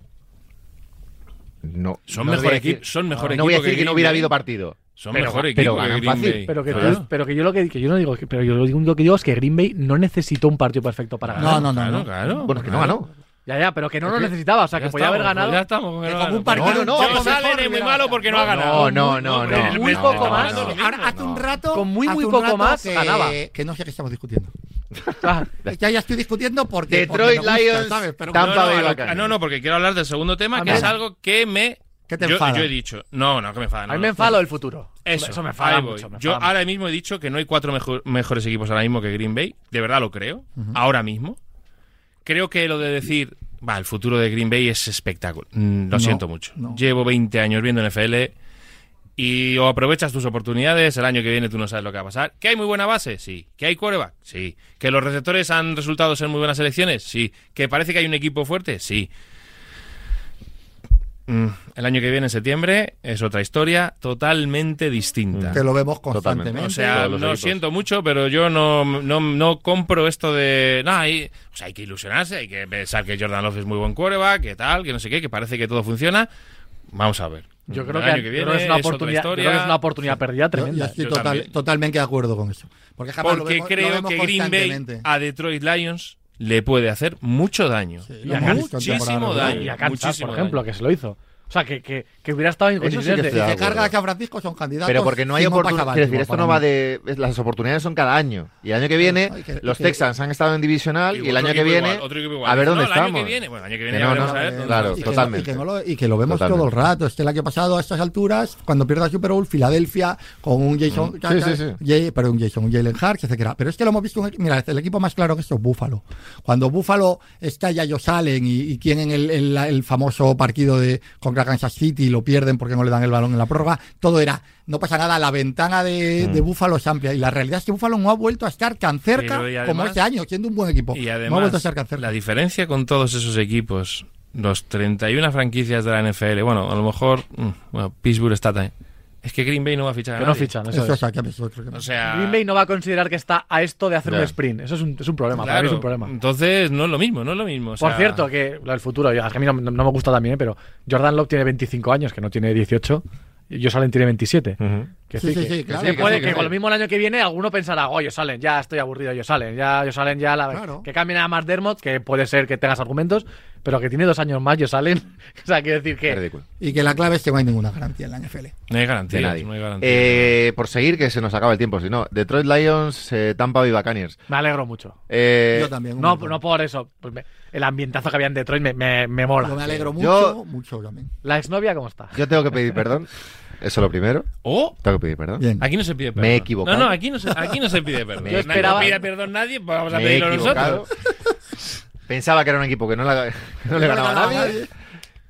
Speaker 1: no.
Speaker 2: Son
Speaker 1: no
Speaker 2: mejor
Speaker 1: voy a
Speaker 2: equipo-
Speaker 1: decir-
Speaker 2: son mejor
Speaker 1: no voy a
Speaker 2: equipo que
Speaker 1: decir que no hubiera habido partido.
Speaker 2: Son
Speaker 4: Pero-
Speaker 2: mejor
Speaker 1: pero
Speaker 2: que
Speaker 1: ganan
Speaker 2: Green
Speaker 1: fácil.
Speaker 2: Bay.
Speaker 4: Pero que,
Speaker 2: Claro.
Speaker 4: tú- pero que yo lo que, que yo no digo, que- pero yo lo único que digo es que Green Bay no necesitó un partido perfecto para ganar.
Speaker 3: No, no, no.
Speaker 2: Claro,
Speaker 3: no.
Speaker 2: claro.
Speaker 1: Bueno, es que no ganó.
Speaker 4: Ya, ya, pero que no lo necesitaba, o sea,
Speaker 2: Ya
Speaker 4: que podía haber
Speaker 2: estamos,
Speaker 4: ganado.
Speaker 2: Ya estamos. con que no ganó.
Speaker 3: un partido-
Speaker 1: No, no, no,
Speaker 2: Salen es muy malo porque no ha
Speaker 1: No,
Speaker 2: ganado.
Speaker 1: no, no, no.
Speaker 2: me
Speaker 4: Muy poco más.
Speaker 3: Ahora, hace un rato.
Speaker 4: Con muy, muy poco más,
Speaker 3: que,
Speaker 4: ganaba.
Speaker 3: Que no sé qué estamos discutiendo.
Speaker 4: Ah,
Speaker 3: Ya, ya estoy discutiendo porque.
Speaker 1: Detroit
Speaker 3: porque me gusta,
Speaker 1: Lions,
Speaker 3: ¿sabes? Pero
Speaker 1: Tampa
Speaker 2: no, no, no, no, porque quiero hablar del segundo tema, que es algo que me.
Speaker 3: ¿Qué te
Speaker 2: yo,
Speaker 3: enfada?
Speaker 2: yo he dicho. No, no, que me enfada.
Speaker 4: a
Speaker 2: no,
Speaker 4: mí
Speaker 2: no.
Speaker 4: me enfado el futuro.
Speaker 2: Eso,
Speaker 4: Eso me enfada mucho. me
Speaker 2: Yo
Speaker 4: enfada
Speaker 2: ahora mismo he dicho que no hay cuatro mejor- mejores equipos ahora mismo que Green Bay. De verdad lo creo. Ahora mismo. Creo que lo de decir, va, el futuro de Green Bay es espectáculo. Mm, lo
Speaker 3: No,
Speaker 2: siento mucho.
Speaker 3: no.
Speaker 2: Llevo 20 años viendo NFL y o aprovechas tus oportunidades, el año que viene tú no sabes lo que va a pasar. ¿Que hay muy buena base? Sí. ¿Que hay quarterback? Sí. ¿Que los receptores han resultado ser muy buenas elecciones? Sí. ¿Que parece que hay un equipo fuerte? Sí. Mm, El año que viene, en septiembre, es otra historia totalmente distinta.
Speaker 3: Que lo vemos
Speaker 1: Totalmente.
Speaker 3: constantemente.
Speaker 2: O sea, lo
Speaker 1: equipos.
Speaker 2: siento mucho, pero yo no, no, no compro esto de. No, hay, o sea, hay que ilusionarse, hay que pensar que Jordan Love es muy buen quarterback, que tal, que no sé qué, que parece que todo funciona. Vamos a ver.
Speaker 4: Yo creo
Speaker 2: El
Speaker 4: que,
Speaker 2: año
Speaker 4: yo
Speaker 2: viene
Speaker 4: creo que es una
Speaker 2: otra
Speaker 4: oportunidad, creo que es una oportunidad perdida
Speaker 3: Yo, yo
Speaker 4: tremenda.
Speaker 3: estoy
Speaker 2: Yo
Speaker 3: total- totalmente de acuerdo con eso. Porque, jamás lo
Speaker 2: Porque
Speaker 3: vemos- lo
Speaker 2: creo
Speaker 3: vemos
Speaker 2: que Green Bay a Detroit Lions le puede hacer mucho daño.
Speaker 3: Sí,
Speaker 2: muchísimo daño.
Speaker 4: y a Kansas,
Speaker 2: muchísimo
Speaker 4: por ejemplo,
Speaker 2: daño.
Speaker 4: que se lo hizo. O sea, que, que, que hubiera estado en
Speaker 1: Eso sí que
Speaker 3: Si se carga a San Francisco son candidatos.
Speaker 1: Pero porque no hay oportunidades.
Speaker 3: pasabanco
Speaker 1: Es decir, esto no
Speaker 3: mí.
Speaker 1: va de. Las oportunidades son cada año. Y el año que viene,
Speaker 3: que-
Speaker 1: los
Speaker 3: que-
Speaker 1: Texans han estado en divisional y, el año que viene.
Speaker 2: igual, otro equipo igual.
Speaker 1: A ver
Speaker 2: No,
Speaker 1: dónde
Speaker 2: el año que
Speaker 1: estamos.
Speaker 2: viene, bueno, el año que
Speaker 1: Que
Speaker 2: viene
Speaker 1: no,
Speaker 2: ya veremos
Speaker 1: no,
Speaker 2: a ver dónde
Speaker 1: claro,
Speaker 3: y
Speaker 2: estamos.
Speaker 3: que no-
Speaker 1: totalmente.
Speaker 3: y, que no lo, y que lo vemos
Speaker 1: Totalmente.
Speaker 3: todo el rato. Es que el año pasado, a estas alturas, cuando pierda Super Bowl, Filadelfia, con un Jason.
Speaker 1: Mm. Sí, sí, sí.
Speaker 3: Jay- perdón, un Jason, un Jalen Hurts, etcétera. Pero es que lo hemos visto. un- Mira, el equipo más claro que esto es Búfalo. Cuando Búfalo está ya ellos salen y, tienen el, el- el famoso partido de con contra Kansas City lo pierden porque no le dan el balón en la prórroga. Todo era, no pasa nada, la ventana de,
Speaker 2: Mm.
Speaker 3: de Búfalo es amplia. Y la realidad es que Búfalo no ha vuelto a estar tan cerca como
Speaker 2: además-
Speaker 3: este año, siendo un buen equipo.
Speaker 2: Y
Speaker 3: no ha vuelto a
Speaker 2: además,
Speaker 3: estar tan cerca.
Speaker 2: la diferencia con todos esos equipos, los 31 franquicias de la NFL, bueno, a lo mejor mm, bueno, Pittsburgh está también. Es que Green Bay no va a fichar a
Speaker 4: Que no
Speaker 2: nadie.
Speaker 4: fichan, eso,
Speaker 3: Eso
Speaker 4: es.
Speaker 2: O sea,
Speaker 4: Green Bay no va a considerar que está a esto de hacer
Speaker 1: Ya.
Speaker 4: un sprint. Eso es un, es un problema. Para mí
Speaker 2: claro,
Speaker 4: es un problema.
Speaker 2: entonces no es lo mismo, no es lo mismo. o
Speaker 4: Por
Speaker 2: sea,
Speaker 4: cierto, que lo del futuro, ya, es que a mí no, no me gusta también, pero Jordan Love tiene 25 años, que no tiene 18, y Josh Allen tiene 27.
Speaker 1: Ujú.
Speaker 4: Que
Speaker 3: Sí,
Speaker 4: sí,
Speaker 3: sí,
Speaker 4: que,
Speaker 3: sí, claro.
Speaker 4: que
Speaker 1: Sí, que
Speaker 4: puede
Speaker 1: sí,
Speaker 4: que
Speaker 1: que
Speaker 4: con
Speaker 1: sí.
Speaker 4: lo mismo el año que viene alguno pensará, oye, salen, ya estoy aburrido, yo salen, ya yo salen, ya la
Speaker 3: Claro.
Speaker 4: que cambien a más Dermot, que puede ser que tengas argumentos, pero que tiene dos años más, yo salen. o sea, quiero decir
Speaker 1: Es
Speaker 4: que
Speaker 1: ridículo.
Speaker 3: Y que la clave es que no hay ninguna garantía en la NFL.
Speaker 2: No hay
Speaker 1: De
Speaker 2: garantía.
Speaker 1: nadie.
Speaker 2: No hay garantía.
Speaker 1: Eh, por seguir, que se nos acaba el tiempo. Si no, Detroit Lions, eh, Tampa Bay Buccaneers.
Speaker 4: me alegro mucho.
Speaker 1: Eh,
Speaker 3: Yo también.
Speaker 4: No, no por eso, pues me- el ambientazo que había en Detroit me, me, me mola.
Speaker 3: Yo me alegro mucho,
Speaker 1: Yo-
Speaker 3: mucho también.
Speaker 4: La exnovia, ¿cómo está?
Speaker 1: Yo tengo que pedir perdón. Eso lo primero.
Speaker 2: O
Speaker 1: Tengo que pedir perdón.
Speaker 3: Bien.
Speaker 2: aquí no se pide perdón.
Speaker 1: Me he equivocado.
Speaker 2: No, no, aquí no se, aquí no se pide perdón. Nadie
Speaker 4: esperaba-
Speaker 2: pide perdón nadie, pues vamos a
Speaker 1: Me he
Speaker 2: pedirlo
Speaker 1: equivocado.
Speaker 2: nosotros.
Speaker 1: Pensaba que era un equipo que no, la- que no le ganaba a nadie.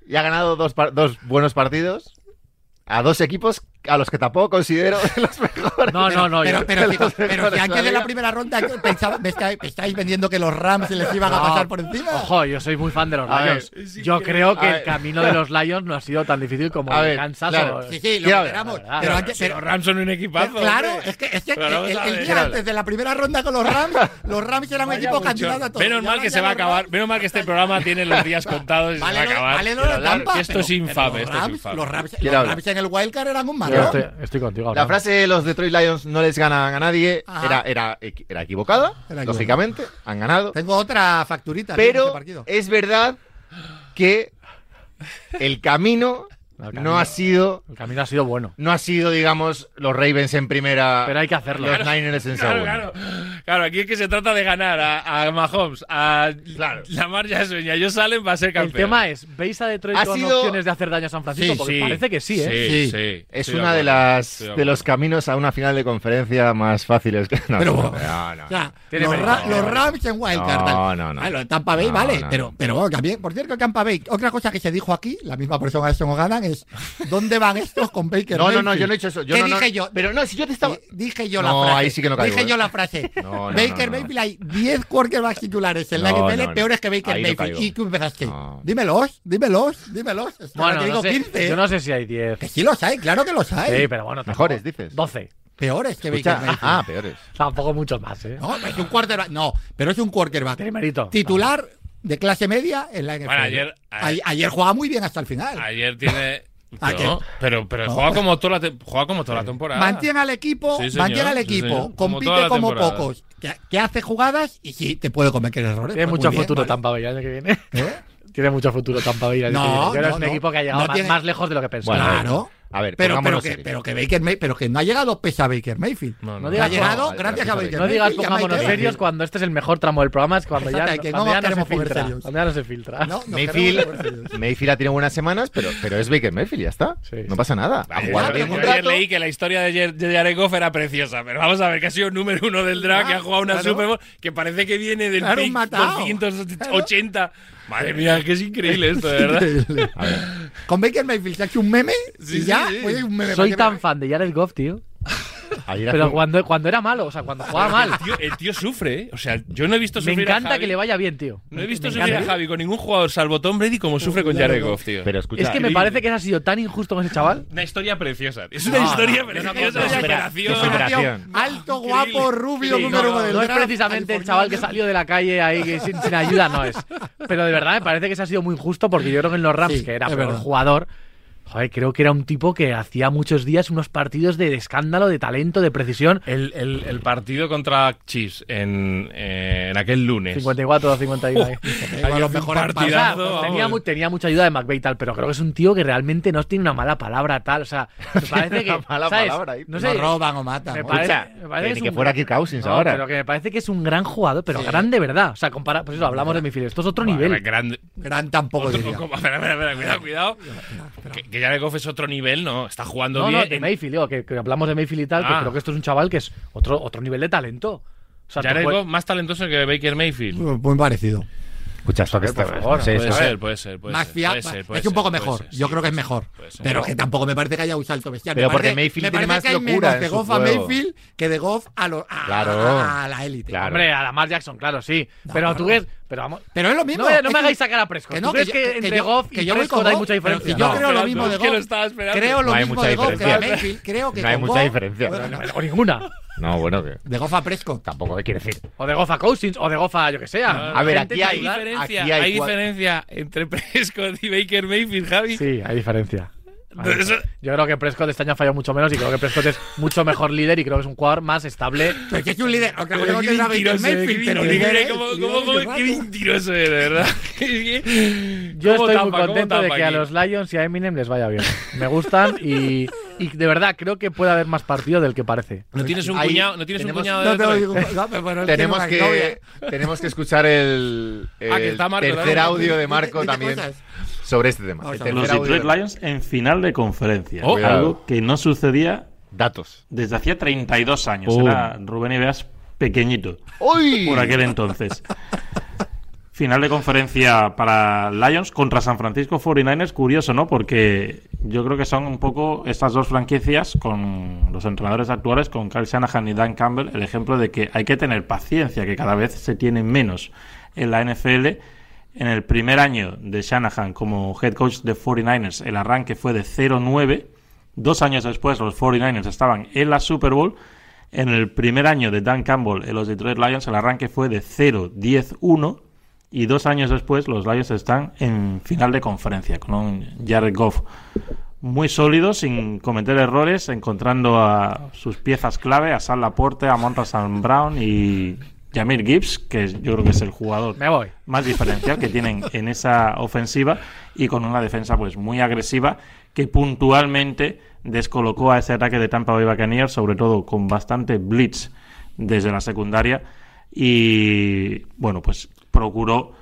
Speaker 1: Y ha ganado dos buenos partidos a dos equipos a los que tampoco considero los mejores.
Speaker 4: No, no, no.
Speaker 3: Pero,
Speaker 4: yo-
Speaker 3: pero, pero, si antes de la primera ronda pensaba, me estáis, me estáis vendiendo que los Rams se les iban a pasar por encima.
Speaker 4: Ojo, yo soy muy fan de los
Speaker 1: A
Speaker 4: Lions.
Speaker 1: ver,
Speaker 4: yo creo que el
Speaker 1: ver.
Speaker 4: camino de los Lions no ha sido tan difícil como
Speaker 1: A
Speaker 4: el
Speaker 1: ver,
Speaker 4: Kansas.
Speaker 1: claro.
Speaker 4: o-
Speaker 3: Sí, sí, lo esperamos. Pero antes,
Speaker 2: Si los Rams son un equipazo.
Speaker 3: pero claro,
Speaker 2: hombre.
Speaker 3: es que, es que el, día antes de la primera ronda con los Rams, los Rams eran un
Speaker 2: Vaya
Speaker 3: equipo candidato a todo.
Speaker 2: Menos mal que se va a acabar. Menos mal que este programa tiene los días contados y se va a acabar. esto es infame.
Speaker 3: Los Rams, en el Wildcard eran un
Speaker 4: Yo estoy, estoy contigo.
Speaker 1: La frase de los Detroit Lions no les ganan a nadie era, era, era equivocada,
Speaker 3: Era
Speaker 1: lógicamente, han ganado.
Speaker 3: Tengo otra facturita. este
Speaker 1: Pero
Speaker 3: partido.
Speaker 1: es verdad que el camino
Speaker 4: camino-
Speaker 1: no ha sido,
Speaker 4: El camino ha sido bueno.
Speaker 1: no ha sido, digamos, los Ravens en primera,
Speaker 4: Pero hay que hacerlo.
Speaker 1: los Niners en
Speaker 2: Claro,
Speaker 1: segunda.
Speaker 2: claro. Claro, aquí es que se trata de ganar a, a Mahomes, a
Speaker 1: Claro.
Speaker 2: Lamar Jackson y a ellos salen va a ser
Speaker 4: El
Speaker 2: campeón.
Speaker 4: tema es, ¿veis a Detroit
Speaker 1: Ha
Speaker 4: con
Speaker 1: sido-
Speaker 4: opciones de hacer daño a San Francisco?
Speaker 3: Sí,
Speaker 4: Porque parece que sí, ¿eh?
Speaker 2: Sí,
Speaker 3: Sí.
Speaker 2: sí.
Speaker 1: Es una de las de los caminos a una final de conferencia más fáciles. que- No,
Speaker 3: Pero-
Speaker 1: no, no, no.
Speaker 3: O sea, los. Ra- los Rams en Wildcard.
Speaker 1: No, no, no.
Speaker 3: Ah, lo de Tampa Bay,
Speaker 1: No,
Speaker 3: vale.
Speaker 1: no,
Speaker 3: pero, pero bueno, también, por cierto, Tampa Bay, otra cosa que se dijo aquí, la misma persona de Son ganan es ¿dónde van estos con Baker
Speaker 1: No, no, no, yo no he dicho eso. Yo
Speaker 3: ¿Qué
Speaker 1: no, no.
Speaker 3: dije yo?
Speaker 1: Pero no, si yo te estaba.
Speaker 3: Eh, Dije yo
Speaker 1: No,
Speaker 3: la frase.
Speaker 1: ahí sí que no caigo,
Speaker 3: Dije
Speaker 1: ¿eh?
Speaker 3: yo la frase.
Speaker 1: No, no,
Speaker 3: Baker
Speaker 1: no, no.
Speaker 3: Mayfield hay 10 quarterbacks titulares en la
Speaker 1: No,
Speaker 3: NFL
Speaker 1: no, no.
Speaker 3: peores que Baker
Speaker 1: no
Speaker 3: Mayfield. y tú empezaste.
Speaker 1: No.
Speaker 3: Dímelos, dímelos, dímelos.
Speaker 4: Bueno, no
Speaker 3: digo
Speaker 4: sé,
Speaker 3: 15.
Speaker 4: yo no sé si hay 10.
Speaker 3: Que sí los hay, claro que los hay.
Speaker 4: Sí, pero bueno. tampoco-
Speaker 1: Mejores, dices.
Speaker 4: 12.
Speaker 3: Peores que
Speaker 1: Escucha,
Speaker 3: Baker Mayfield.
Speaker 1: ah, peores.
Speaker 4: Tampoco muchos más, ¿eh?
Speaker 3: No, es un quarterback. No, pero es un quarterback.
Speaker 4: Tiene mérito.
Speaker 3: Titular de clase media en la NFL.
Speaker 2: Bueno, ayer-
Speaker 3: jugaba muy bien hasta el final.
Speaker 2: Ayer tiene.
Speaker 3: ¿A
Speaker 2: No,
Speaker 3: qué?
Speaker 2: pero, pero
Speaker 3: No.
Speaker 2: juega como toda la, juega como toda la temporada.
Speaker 3: Mantiene al equipo,
Speaker 2: Sí, señor,
Speaker 3: mantiene al equipo, compite como pocos, que, que hace jugadas y sí, te puede cometer errores.
Speaker 4: Tiene
Speaker 3: pues
Speaker 4: mucho
Speaker 3: bien,
Speaker 4: futuro
Speaker 3: vale.
Speaker 4: Tampa Bay el año que viene.
Speaker 3: ¿Eh?
Speaker 4: Tiene mucho futuro Tampa Bay
Speaker 3: No,
Speaker 4: que que
Speaker 3: no,
Speaker 4: es un
Speaker 3: no.
Speaker 4: equipo que ha llegado
Speaker 3: No
Speaker 4: más,
Speaker 3: tiene-
Speaker 4: más lejos de lo que pensaba.
Speaker 1: Bueno,
Speaker 3: Claro.
Speaker 1: A ver,
Speaker 3: Pero, pero, que, pero, que Baker May- pero que no ha llegado pese a Baker Mayfield.
Speaker 2: No,
Speaker 4: No
Speaker 2: no.
Speaker 4: digas
Speaker 3: ha llegado
Speaker 1: no,
Speaker 3: gracias a
Speaker 1: no,
Speaker 3: Baker
Speaker 4: No digas
Speaker 3: Mayfield y a
Speaker 4: pongámonos serios cuando este es el mejor tramo del programa, es cuando ya,
Speaker 3: Exacto, que no
Speaker 4: cuando ya no se filtra.
Speaker 3: serios.
Speaker 4: Cuando ya no se filtra.
Speaker 3: No, nos
Speaker 1: Mayfield. Mayfield ha tenido buenas semanas, pero, pero es Baker Mayfield, ya está.
Speaker 4: Sí,
Speaker 1: no pasa nada. Ha
Speaker 2: Ayer,
Speaker 1: jugado
Speaker 3: pero
Speaker 1: bien un
Speaker 2: yo ayer
Speaker 1: rato.
Speaker 2: leí que la historia de, Jared Goff era preciosa, pero vamos a ver que ha sido número uno del draft,
Speaker 3: Ah,
Speaker 2: que ha jugado una
Speaker 3: claro.
Speaker 2: Super Bowl, que parece que viene del
Speaker 3: Claro, un
Speaker 2: pick
Speaker 3: matao.
Speaker 2: 280. Madre mía, que es increíble esto, de verdad.
Speaker 3: Increíble.
Speaker 1: A ver,
Speaker 3: Con Baker Mayfield se ha hecho un meme
Speaker 2: Sí,
Speaker 3: y
Speaker 2: sí,
Speaker 3: ya
Speaker 2: sí.
Speaker 3: un meme.
Speaker 4: Soy
Speaker 3: ¿para qué
Speaker 4: tan
Speaker 3: me-
Speaker 4: fan de Jared Goff, tío.
Speaker 1: Ayer
Speaker 4: Pero cuando, cuando era malo, o sea, cuando jugaba mal.
Speaker 2: El tío, el tío sufre, ¿eh? O sea, yo no he visto
Speaker 4: Me
Speaker 2: sufrir a
Speaker 4: encanta
Speaker 2: Javi.
Speaker 4: que le vaya bien, tío.
Speaker 2: No he visto
Speaker 4: Me
Speaker 2: sufrir a
Speaker 4: encanta.
Speaker 2: Javi con ningún jugador salvo Tom Brady como sufre con Jared Goff, tío.
Speaker 1: Pero escucha,
Speaker 4: Es que me parece que ha sido tan injusto con ese chaval.
Speaker 2: Una historia preciosa. Es una
Speaker 4: No,
Speaker 2: historia
Speaker 4: no,
Speaker 2: preciosa
Speaker 4: no,
Speaker 2: de
Speaker 4: no, no,
Speaker 2: superación.
Speaker 1: de superación.
Speaker 3: Alto, guapo, rubio,
Speaker 2: Sí,
Speaker 3: número
Speaker 2: no,
Speaker 3: uno del
Speaker 4: No es
Speaker 3: draft,
Speaker 4: precisamente el chaval que salió de la calle ahí que sin, sin ayuda, no es. Pero de verdad me parece que se ha sido muy injusto porque yo creo que en los Rams,
Speaker 3: Sí,
Speaker 4: que era
Speaker 3: es
Speaker 4: peor
Speaker 3: verdad.
Speaker 4: jugador, joder, creo que era un tipo que hacía muchos días unos partidos de, de escándalo, de talento, de precisión.
Speaker 2: El, el- el partido contra Chiefs en, eh, en aquel lunes.
Speaker 4: 54 o 51. ahí.
Speaker 3: Uno de los mejores
Speaker 4: O sea,
Speaker 2: partidazo,
Speaker 4: pues tenía, tenía mucha ayuda de McVeigh y tal, pero creo que es un tío que realmente no tiene una mala palabra tal. O sea, me parece que.
Speaker 1: Una mala
Speaker 4: ¿sabes?
Speaker 1: palabra ahí.
Speaker 4: No sé.
Speaker 3: roban o matan.
Speaker 4: Me
Speaker 3: ¿no?
Speaker 4: parece-
Speaker 1: Escucha,
Speaker 4: me parece
Speaker 1: que
Speaker 4: es
Speaker 1: que fuera
Speaker 4: gran-
Speaker 1: Kirk Cousins
Speaker 4: No,
Speaker 1: ahora.
Speaker 4: Pero que me parece que es un gran jugador, pero
Speaker 3: Sí.
Speaker 4: gran de verdad. O sea, compara, pues eso, hablamos de Mayfield. Esto es otro
Speaker 2: Bueno,
Speaker 4: nivel.
Speaker 2: grande-
Speaker 3: Gran tampoco
Speaker 2: otro-
Speaker 3: diría.
Speaker 2: como- espera, espera, espera, cuidado, cuidado. Que, que Jared Goff es otro nivel, ¿no? Está jugando
Speaker 4: No,
Speaker 2: bien.
Speaker 4: no, de
Speaker 2: en-
Speaker 4: Mayfield, digo, que, que hablamos de Mayfield y tal, que
Speaker 2: Ah.
Speaker 4: creo que esto es un chaval que es otro, otro nivel de talento. O sea,
Speaker 2: Jared Goff más talentoso que Baker Mayfield.
Speaker 3: Muy parecido.
Speaker 1: Escucha, esto que está. no sé,
Speaker 2: Puede ser, puede ser, puede
Speaker 3: más
Speaker 2: ser. puede ser,
Speaker 3: Es que un poco mejor.
Speaker 2: ser,
Speaker 3: Yo
Speaker 2: sí,
Speaker 3: creo que es mejor. Pero que tampoco me parece que haya un salto bestial.
Speaker 1: Pero
Speaker 3: me
Speaker 1: porque
Speaker 3: parece,
Speaker 1: Mayfield
Speaker 3: me
Speaker 1: tiene más
Speaker 3: que hay
Speaker 1: locura
Speaker 3: menos de Goff a. Mayfield que de Goff a, lo- a,
Speaker 1: Claro.
Speaker 3: a- a la élite.
Speaker 1: Claro.
Speaker 4: Hombre, a Lamar Jackson, claro, sí.
Speaker 3: No,
Speaker 4: pero
Speaker 3: claro.
Speaker 4: tú ves. Pero vamos.
Speaker 3: Pero es lo mismo.
Speaker 4: No, me- no me
Speaker 3: que-
Speaker 4: hagáis sacar a Prescott.
Speaker 3: que
Speaker 4: ¿Tú
Speaker 3: no,
Speaker 4: crees
Speaker 3: que
Speaker 4: que,
Speaker 3: yo- que
Speaker 4: entre
Speaker 3: yo-
Speaker 4: Goff
Speaker 3: que
Speaker 4: y
Speaker 3: yo voy
Speaker 4: Prescott hay mucha diferencia?
Speaker 3: yo
Speaker 4: No.
Speaker 3: creo lo mismo de
Speaker 2: ¿qué lo
Speaker 3: Goff. Creo lo
Speaker 1: No hay
Speaker 3: mismo
Speaker 1: mucha
Speaker 3: de Goff que de. Mayfield. Creo que
Speaker 1: No hay mucha
Speaker 3: Goff-
Speaker 1: diferencia.
Speaker 3: Bueno, no,
Speaker 4: O ninguna.
Speaker 1: No, bueno, que
Speaker 3: De Goff a Prescott.
Speaker 1: tampoco quiere decir.
Speaker 4: O de Goff a Cousins, o de Goff a yo que sea.
Speaker 1: A ver, aquí hay-
Speaker 2: diferencia,
Speaker 1: aquí hay
Speaker 2: hay diferencia entre Prescott y Baker Mayfield, Javi.
Speaker 4: Sí, hay diferencia. Yo creo que Prescott este año ha fallado mucho menos y creo que Prescott es mucho mejor líder y creo que es un jugador más estable.
Speaker 3: Pero que es un líder. Cosa
Speaker 2: Pero
Speaker 3: que tendrá Baker Mayfield, pero
Speaker 2: mentiroso,
Speaker 3: líder es-
Speaker 2: ¿Cómo,
Speaker 3: líder
Speaker 2: cómo,
Speaker 3: es
Speaker 2: cómo-
Speaker 3: de
Speaker 2: qué mentiroso de verdad?
Speaker 4: Yo
Speaker 2: ¿Cómo
Speaker 4: estoy
Speaker 2: tapa,
Speaker 4: muy contento de que a los Lions y a Eminem les vaya bien. Me gustan y, y de verdad creo que puede haber más partido del que parece.
Speaker 2: ¿No tienes un cuñado, ¿no tienes un
Speaker 1: tenemos-
Speaker 2: cuñado
Speaker 3: No
Speaker 2: de
Speaker 1: Tenemos que,
Speaker 3: novia.
Speaker 1: tenemos que escuchar el,
Speaker 2: Ah,
Speaker 1: tercer audio de Marco también
Speaker 3: cosas.
Speaker 1: Sobre este tema.
Speaker 3: Vamos
Speaker 5: Los Detroit
Speaker 1: de-
Speaker 5: Lions en final de conferencia.
Speaker 2: Oh.
Speaker 5: algo que no sucedía
Speaker 1: Datos.
Speaker 5: desde hacía 32 años.
Speaker 1: Pum.
Speaker 5: Era Rubén Ibeas pequeñito
Speaker 1: ¡Uy!
Speaker 5: por aquel entonces. Final de conferencia para Lions contra San Francisco 49ers. Curioso, ¿no? Porque yo creo que son un poco estas dos franquicias con los entrenadores actuales, con Kyle Shanahan y Dan Campbell, el ejemplo de que hay que tener paciencia, que cada vez se tiene menos en la NFL. En el primer año de Shanahan como head coach de 49ers, el arranque fue de 0-9. Dos años después, los 49ers estaban en la Super Bowl. En el primer año de Dan Campbell en los Detroit Lions, el arranque fue de 0-10-1. Y dos años después, los Lions están en final de conferencia con un Jared Goff muy sólido, sin cometer errores, encontrando a sus piezas clave, a Sal Laporte, a Monta Sam Brown y Jamir Gibbs, que yo creo que es el jugador
Speaker 4: Me voy.
Speaker 5: más diferencial que tienen en esa ofensiva y con una defensa pues muy agresiva que puntualmente descolocó a ese ataque de Tampa Bay Buccaneers, sobre todo con bastante blitz desde la secundaria y bueno, pues procuró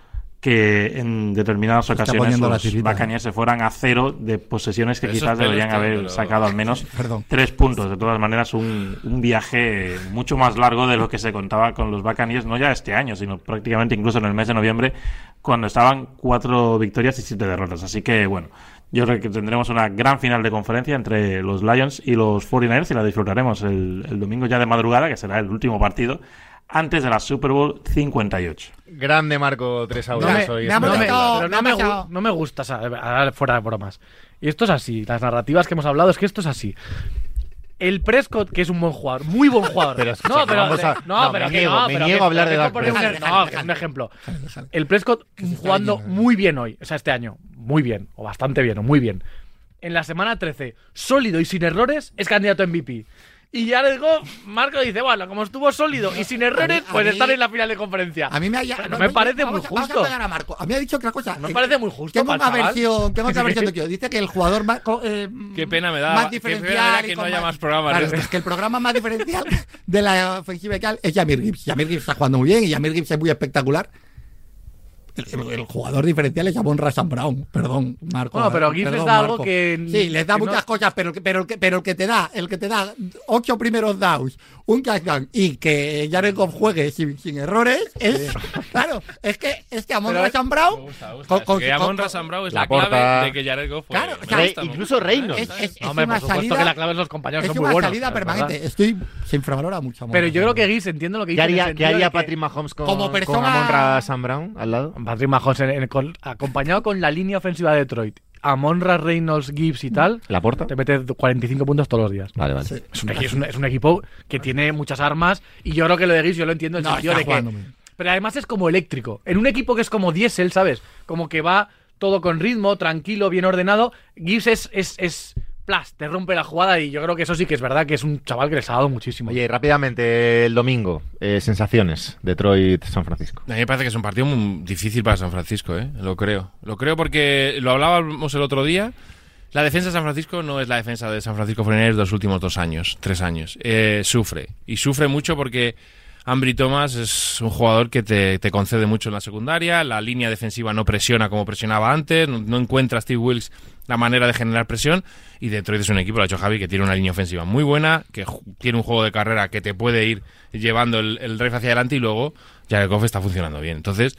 Speaker 5: que en determinadas ocasiones los. Buccaneers se fueran a cero de posesiones que quizás deberían haber sacado al menos
Speaker 3: Perdón.
Speaker 5: tres puntos. De todas maneras, un, un viaje mucho más largo de lo que se contaba con los Buccaneers, no ya este año, sino prácticamente incluso en el mes de noviembre, cuando estaban cuatro victorias y siete derrotas. Así que, bueno, yo creo que tendremos una gran final de conferencia entre los Lions y los 49ers y la disfrutaremos el, el domingo ya de madrugada, que será el último partido, antes de la Super Bowl 58.
Speaker 1: Grande Marco, tres
Speaker 4: No
Speaker 1: audios
Speaker 4: me,
Speaker 1: hoy.
Speaker 3: me
Speaker 4: no me- pero no no gusta, o sea, ahora fuera de bromas. Y esto es así, las narrativas que hemos hablado es que esto es así. El Prescott, que es un buen jugador, muy buen jugador.
Speaker 1: Pero escucha,
Speaker 4: no, pero,
Speaker 1: a-
Speaker 4: no,
Speaker 1: no,
Speaker 4: pero
Speaker 1: me
Speaker 4: que
Speaker 1: niego,
Speaker 4: no,
Speaker 1: me
Speaker 4: pero
Speaker 1: niego
Speaker 4: que-
Speaker 1: a hablar de Dak
Speaker 4: un-
Speaker 3: Prescott.
Speaker 4: No, que es un ejemplo. El Prescott
Speaker 3: está
Speaker 4: jugando muy bien hoy, o sea, este año, muy bien, o bastante bien, o muy bien. En la semana 13, sólido y sin errores, es candidato a MVP. Y ya le digo, Marco dice, bueno, como estuvo sólido y sin errores,
Speaker 3: A mí- a
Speaker 4: pues
Speaker 3: mí-
Speaker 4: estar en la final de conferencia.
Speaker 3: A mí me, ha,
Speaker 4: Pero no me parece muy
Speaker 3: vamos a
Speaker 4: justo.
Speaker 3: a Marco. A mí me ha dicho otra cosa.
Speaker 4: No me parece muy justo
Speaker 3: Tengo una versión, tengo otra versión de que dice que el jugador más, eh,
Speaker 2: Qué pena me da,
Speaker 3: más
Speaker 2: qué pena me da que no haya más programas
Speaker 3: Claro, es que el programa más diferencial de la ofensiva y tal es Jamir Gibbs. Jamir Gibbs está jugando muy bien y Jamir Gibbs es muy espectacular. El, el- el jugador diferencial es Javon Razan Brown, perdón, Marco.
Speaker 4: Bueno, pero Gibbs les da algo
Speaker 3: Marco.
Speaker 4: que-
Speaker 3: Sí, les da
Speaker 4: que no-
Speaker 3: muchas cosas, pero, el que- pero, el que- pero el que te da, el que te da ocho primeros downs, un touchdown y que Jared Goff juegue sin, sin errores, es. Claro, es que, es que Amon Razan Brown.
Speaker 2: Me gusta, me gusta.
Speaker 3: con- con-
Speaker 2: que Amon
Speaker 3: con-
Speaker 2: Razan Brown es
Speaker 1: La
Speaker 2: la, clave
Speaker 1: porta.
Speaker 2: de que Jared Goff juegue.
Speaker 3: Claro,
Speaker 2: Me
Speaker 3: o sea,
Speaker 2: gusta,
Speaker 1: incluso. Reynolds.
Speaker 3: Es, es- es
Speaker 4: No, hombre,
Speaker 3: una
Speaker 4: por
Speaker 3: salida,
Speaker 4: que la clave de los compañeros
Speaker 3: es
Speaker 4: son
Speaker 3: una
Speaker 4: muy buenos.
Speaker 3: salida
Speaker 4: es verdad.
Speaker 3: permanente. Estoy. Se infravalora mucho. Amon
Speaker 4: Pero yo creo que Gibbs entiendo lo que
Speaker 1: ¿Qué
Speaker 4: dice.
Speaker 1: ¿qué haría Patrick Mahomes con,
Speaker 3: como
Speaker 1: con Amon Ra Sam Brown al lado?
Speaker 4: Patrick Mahomes, en- en- con- acompañado con la línea ofensiva de Detroit, Amonra, Reynolds, Gibbs y tal,
Speaker 1: ¿La porta?
Speaker 4: te mete 45 puntos todos los días.
Speaker 1: Vale, vale.
Speaker 3: Sí.
Speaker 4: Es un, equi- es un- es un equipo que tiene muchas armas y yo creo que lo de Gibbs yo lo entiendo en el
Speaker 3: No,
Speaker 4: sentido de que... Pero además es como eléctrico. En un equipo que es como diésel, ¿sabes? Como que va todo con ritmo, tranquilo, bien ordenado. Gibbs es, es, es plas, te rompe la jugada y yo creo que eso sí que es verdad que es un chaval que les ha dado muchísimo.
Speaker 1: Oye, rápidamente, el domingo, eh, sensaciones, Detroit-San Francisco.
Speaker 2: A mí me parece que es un partido muy difícil para San Francisco, ¿eh? Lo creo. Lo creo porque lo hablábamos el otro día. La defensa de San Francisco no es la defensa de San Francisco 49ers de los últimos dos años, tres años. Eh, sufre. Y sufre mucho porque Ambry Thomas es un jugador que te, te concede mucho en la secundaria. La línea defensiva no presiona como presionaba antes. No, no encuentra Steve Wilkes la manera de generar presión. Y Detroit es un equipo, lo ha hecho Javi, que tiene una línea ofensiva muy buena, que tiene un juego de carrera que te puede ir llevando el, el drive hacia adelante y luego Jared Goff está funcionando bien. Entonces,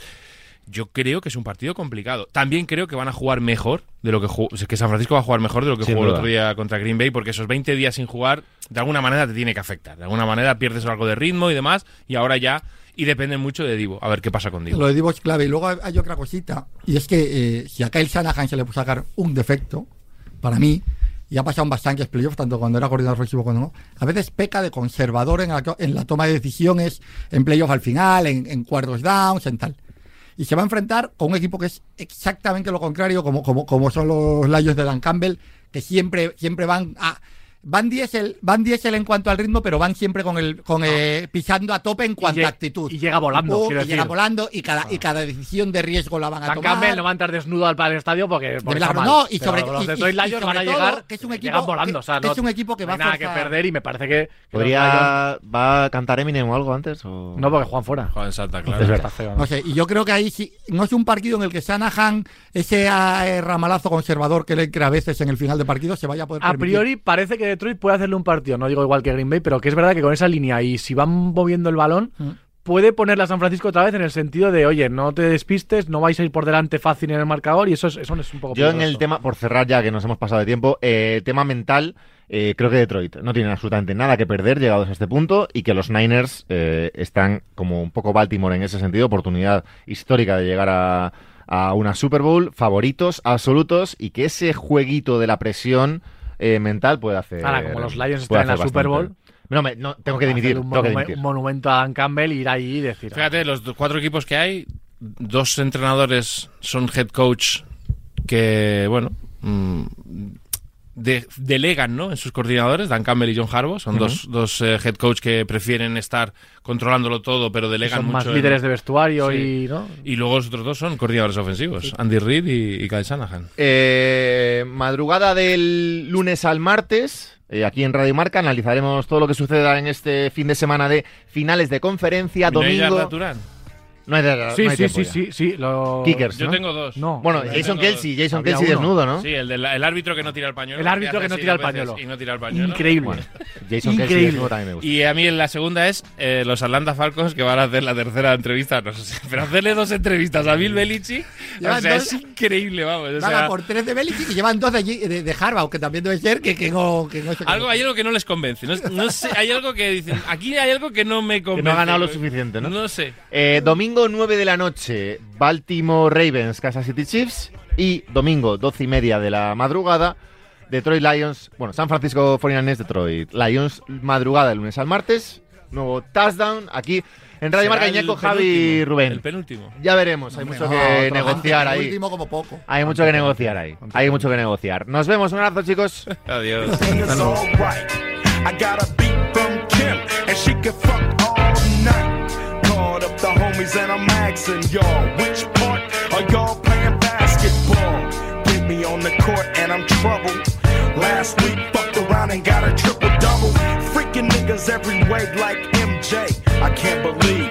Speaker 2: Yo creo que es un partido complicado. También creo que van a jugar mejor de lo que jugó, que San Francisco va a jugar mejor de lo que
Speaker 1: Sin
Speaker 2: jugó el otro día contra Green Bay, porque esos 20 días sin jugar, de alguna manera te tiene que afectar. De alguna manera pierdes algo de ritmo y demás, y ahora ya, y depende mucho de Divo. A ver qué pasa con Divo.
Speaker 3: Lo de Divo es clave. Y luego hay- otra cosita. Y es que eh, si a Kyle Shanahan se le puede sacar un defecto, para mí, y ha pasado en bastantes playoffs, tanto cuando era coordinador ofensivo como no, a veces peca de conservador en la, en la toma de decisiones, en playoffs al final, en, en cuartos downs, en tal. Y se va a enfrentar con un equipo que es exactamente lo contrario, como, como, como son los Lions de Dan Campbell, que siempre, siempre van a. Van diésel, van diésel en cuanto al ritmo, pero van siempre con el con eh, pisando a tope en cuanto a actitud.
Speaker 4: y llega volando, quiero
Speaker 3: y llega
Speaker 4: decir.
Speaker 3: volando y cada, y cada decisión de riesgo la van a
Speaker 4: Dan
Speaker 3: tomar.
Speaker 4: Campbell no va a entrar desnudo al, al estadio porque,
Speaker 3: De
Speaker 4: porque está
Speaker 3: milagro,
Speaker 4: mal.
Speaker 3: no, y
Speaker 4: Pero
Speaker 3: sobre
Speaker 4: los
Speaker 3: y-
Speaker 4: Detroit
Speaker 3: y- y
Speaker 4: Lions van a
Speaker 3: todo
Speaker 4: llegar
Speaker 3: que es un equipo
Speaker 4: llegan volando.
Speaker 3: que-
Speaker 4: o sea,
Speaker 3: que
Speaker 4: no,
Speaker 3: es un equipo que
Speaker 4: no
Speaker 3: va a
Speaker 4: nada que perder y me parece que, que los
Speaker 1: ¿Podría, ¿Va a cantar Eminem o algo antes? O...
Speaker 4: No, porque juegan fuera.
Speaker 2: Juan Santa, claro.
Speaker 1: Es verdad.
Speaker 4: Está ¿no?
Speaker 3: Sé, y yo creo que ahí sí, no es un partido en el que Shanahan, ese eh, ramalazo conservador que le cree a veces en el final de partido, se vaya a poder
Speaker 4: A
Speaker 3: permitir.
Speaker 4: priori parece que Detroit puede hacerle un partido, no digo igual que Green Bay, pero que es verdad que con esa línea y si van moviendo el balón,
Speaker 3: Mm.
Speaker 4: puede ponerle a San Francisco otra vez en el sentido de, oye, no te despistes, no vais a ir por delante fácil en el marcador y eso es, eso es un poco
Speaker 1: Yo en el tema, por cerrar ya que nos hemos pasado de tiempo, eh, el tema mental, eh, creo que Detroit no tiene absolutamente nada que perder llegados a este punto y que los Niners eh, están como un poco Baltimore en ese sentido, oportunidad histórica de llegar a, a una Super Bowl, favoritos absolutos y que ese jueguito de la presión eh, mental puede hacer.
Speaker 4: Ahora, como los Lions están en la Super
Speaker 1: bastante.
Speaker 4: Bowl,
Speaker 1: No, me- no, tengo que dimitir,
Speaker 4: un,
Speaker 1: tengo que
Speaker 4: monumen-
Speaker 1: dimitir.
Speaker 4: un monumento a Dan Campbell, ir ahí y decir.
Speaker 2: Fíjate, los cuatro equipos que hay, dos entrenadores son head coach que, bueno, mm, de- delegan ¿no? en sus coordinadores, Dan Campbell y John Harbaugh. Son dos, dos eh, head coach que prefieren estar controlándolo todo, pero
Speaker 4: "Ah,
Speaker 2: delegan
Speaker 4: son
Speaker 2: mucho.
Speaker 4: más
Speaker 2: en-
Speaker 4: líderes de vestuario
Speaker 2: Sí.
Speaker 4: y, ¿no?
Speaker 2: Y luego los otros dos son coordinadores ofensivos, Andy Reid y, y Kyle Shanahan.
Speaker 1: Eh, madrugada del lunes al martes, eh, aquí en Radio Marca, analizaremos todo lo que suceda en este fin de semana de finales de conferencia,
Speaker 2: ¿No hay
Speaker 1: domingo. No hay, de-
Speaker 4: Sí,
Speaker 1: no hay
Speaker 4: sí, sí, sí, sí, lo-
Speaker 1: Kickers,
Speaker 2: Yo
Speaker 1: ¿no?
Speaker 2: tengo dos.
Speaker 4: No.
Speaker 1: Bueno, Jason Kelsey. Jason
Speaker 4: Había
Speaker 1: Kelsey
Speaker 4: uno.
Speaker 1: desnudo, ¿no?
Speaker 2: Sí, el, del- el árbitro que no tira el pañuelo.
Speaker 4: El árbitro que no tira el pañuelo.
Speaker 2: Y no tira el pañuelo.
Speaker 4: Increíble.
Speaker 1: Jason Kelsey
Speaker 4: Increíble.
Speaker 1: desnudo también me gusta.
Speaker 2: Y a mí la segunda es eh, los Atlanta Falcons que van a hacer la tercera entrevista. No sé, pero hacerle dos entrevistas a Bill Belichick, o
Speaker 3: Llevan
Speaker 2: sea,
Speaker 3: dos-
Speaker 2: es increíble, vamos. o
Speaker 3: Van
Speaker 2: sea,
Speaker 3: a por tres de Belichick y llevan dos de, de, de Harbaugh, que también debe ser que, que no, que no se
Speaker 2: algo, hay algo que no les convence. No, no sé, hay algo que dicen. Aquí hay algo que no me
Speaker 1: Que
Speaker 2: convence.
Speaker 1: no ha ganado lo suficiente, ¿no?
Speaker 2: No sé.
Speaker 1: Eh, domingo 9 de la noche, Baltimore Ravens, Kansas City Chiefs. Y domingo 12 y media de la madrugada, Detroit Lions, bueno, San Francisco 49ers, Detroit Lions, madrugada del lunes al martes. Nuevo touchdown aquí en Radio Marca
Speaker 2: el
Speaker 1: Iñaco, Javi Rubén.
Speaker 2: El penúltimo.
Speaker 1: Ya veremos, hay mucho
Speaker 3: No,
Speaker 1: que negociar
Speaker 3: el
Speaker 1: ahí.
Speaker 3: último como poco.
Speaker 1: Hay mucho que negociar ahí. Hay mucho que negociar. Nos vemos, un abrazo chicos.
Speaker 2: Adiós.
Speaker 6: I'm y'all, which part are y'all playing basketball? Get me on the court, and I'm troubled. Last week, fucked around and got a triple double. Freaking niggas every way like MJ. I can't believe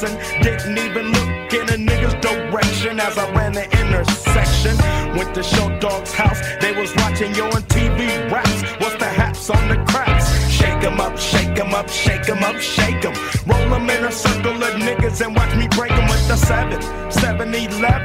Speaker 6: Didn't even look in a nigga's direction as I ran the intersection. Went to Show Dog's house, they was watching yo on TV raps. What's the haps on the craps? Shake 'em up, shake 'em up, shake 'em up, shake 'em. Roll 'em in a circle of niggas and watch me break 'em with the 7, 7 11,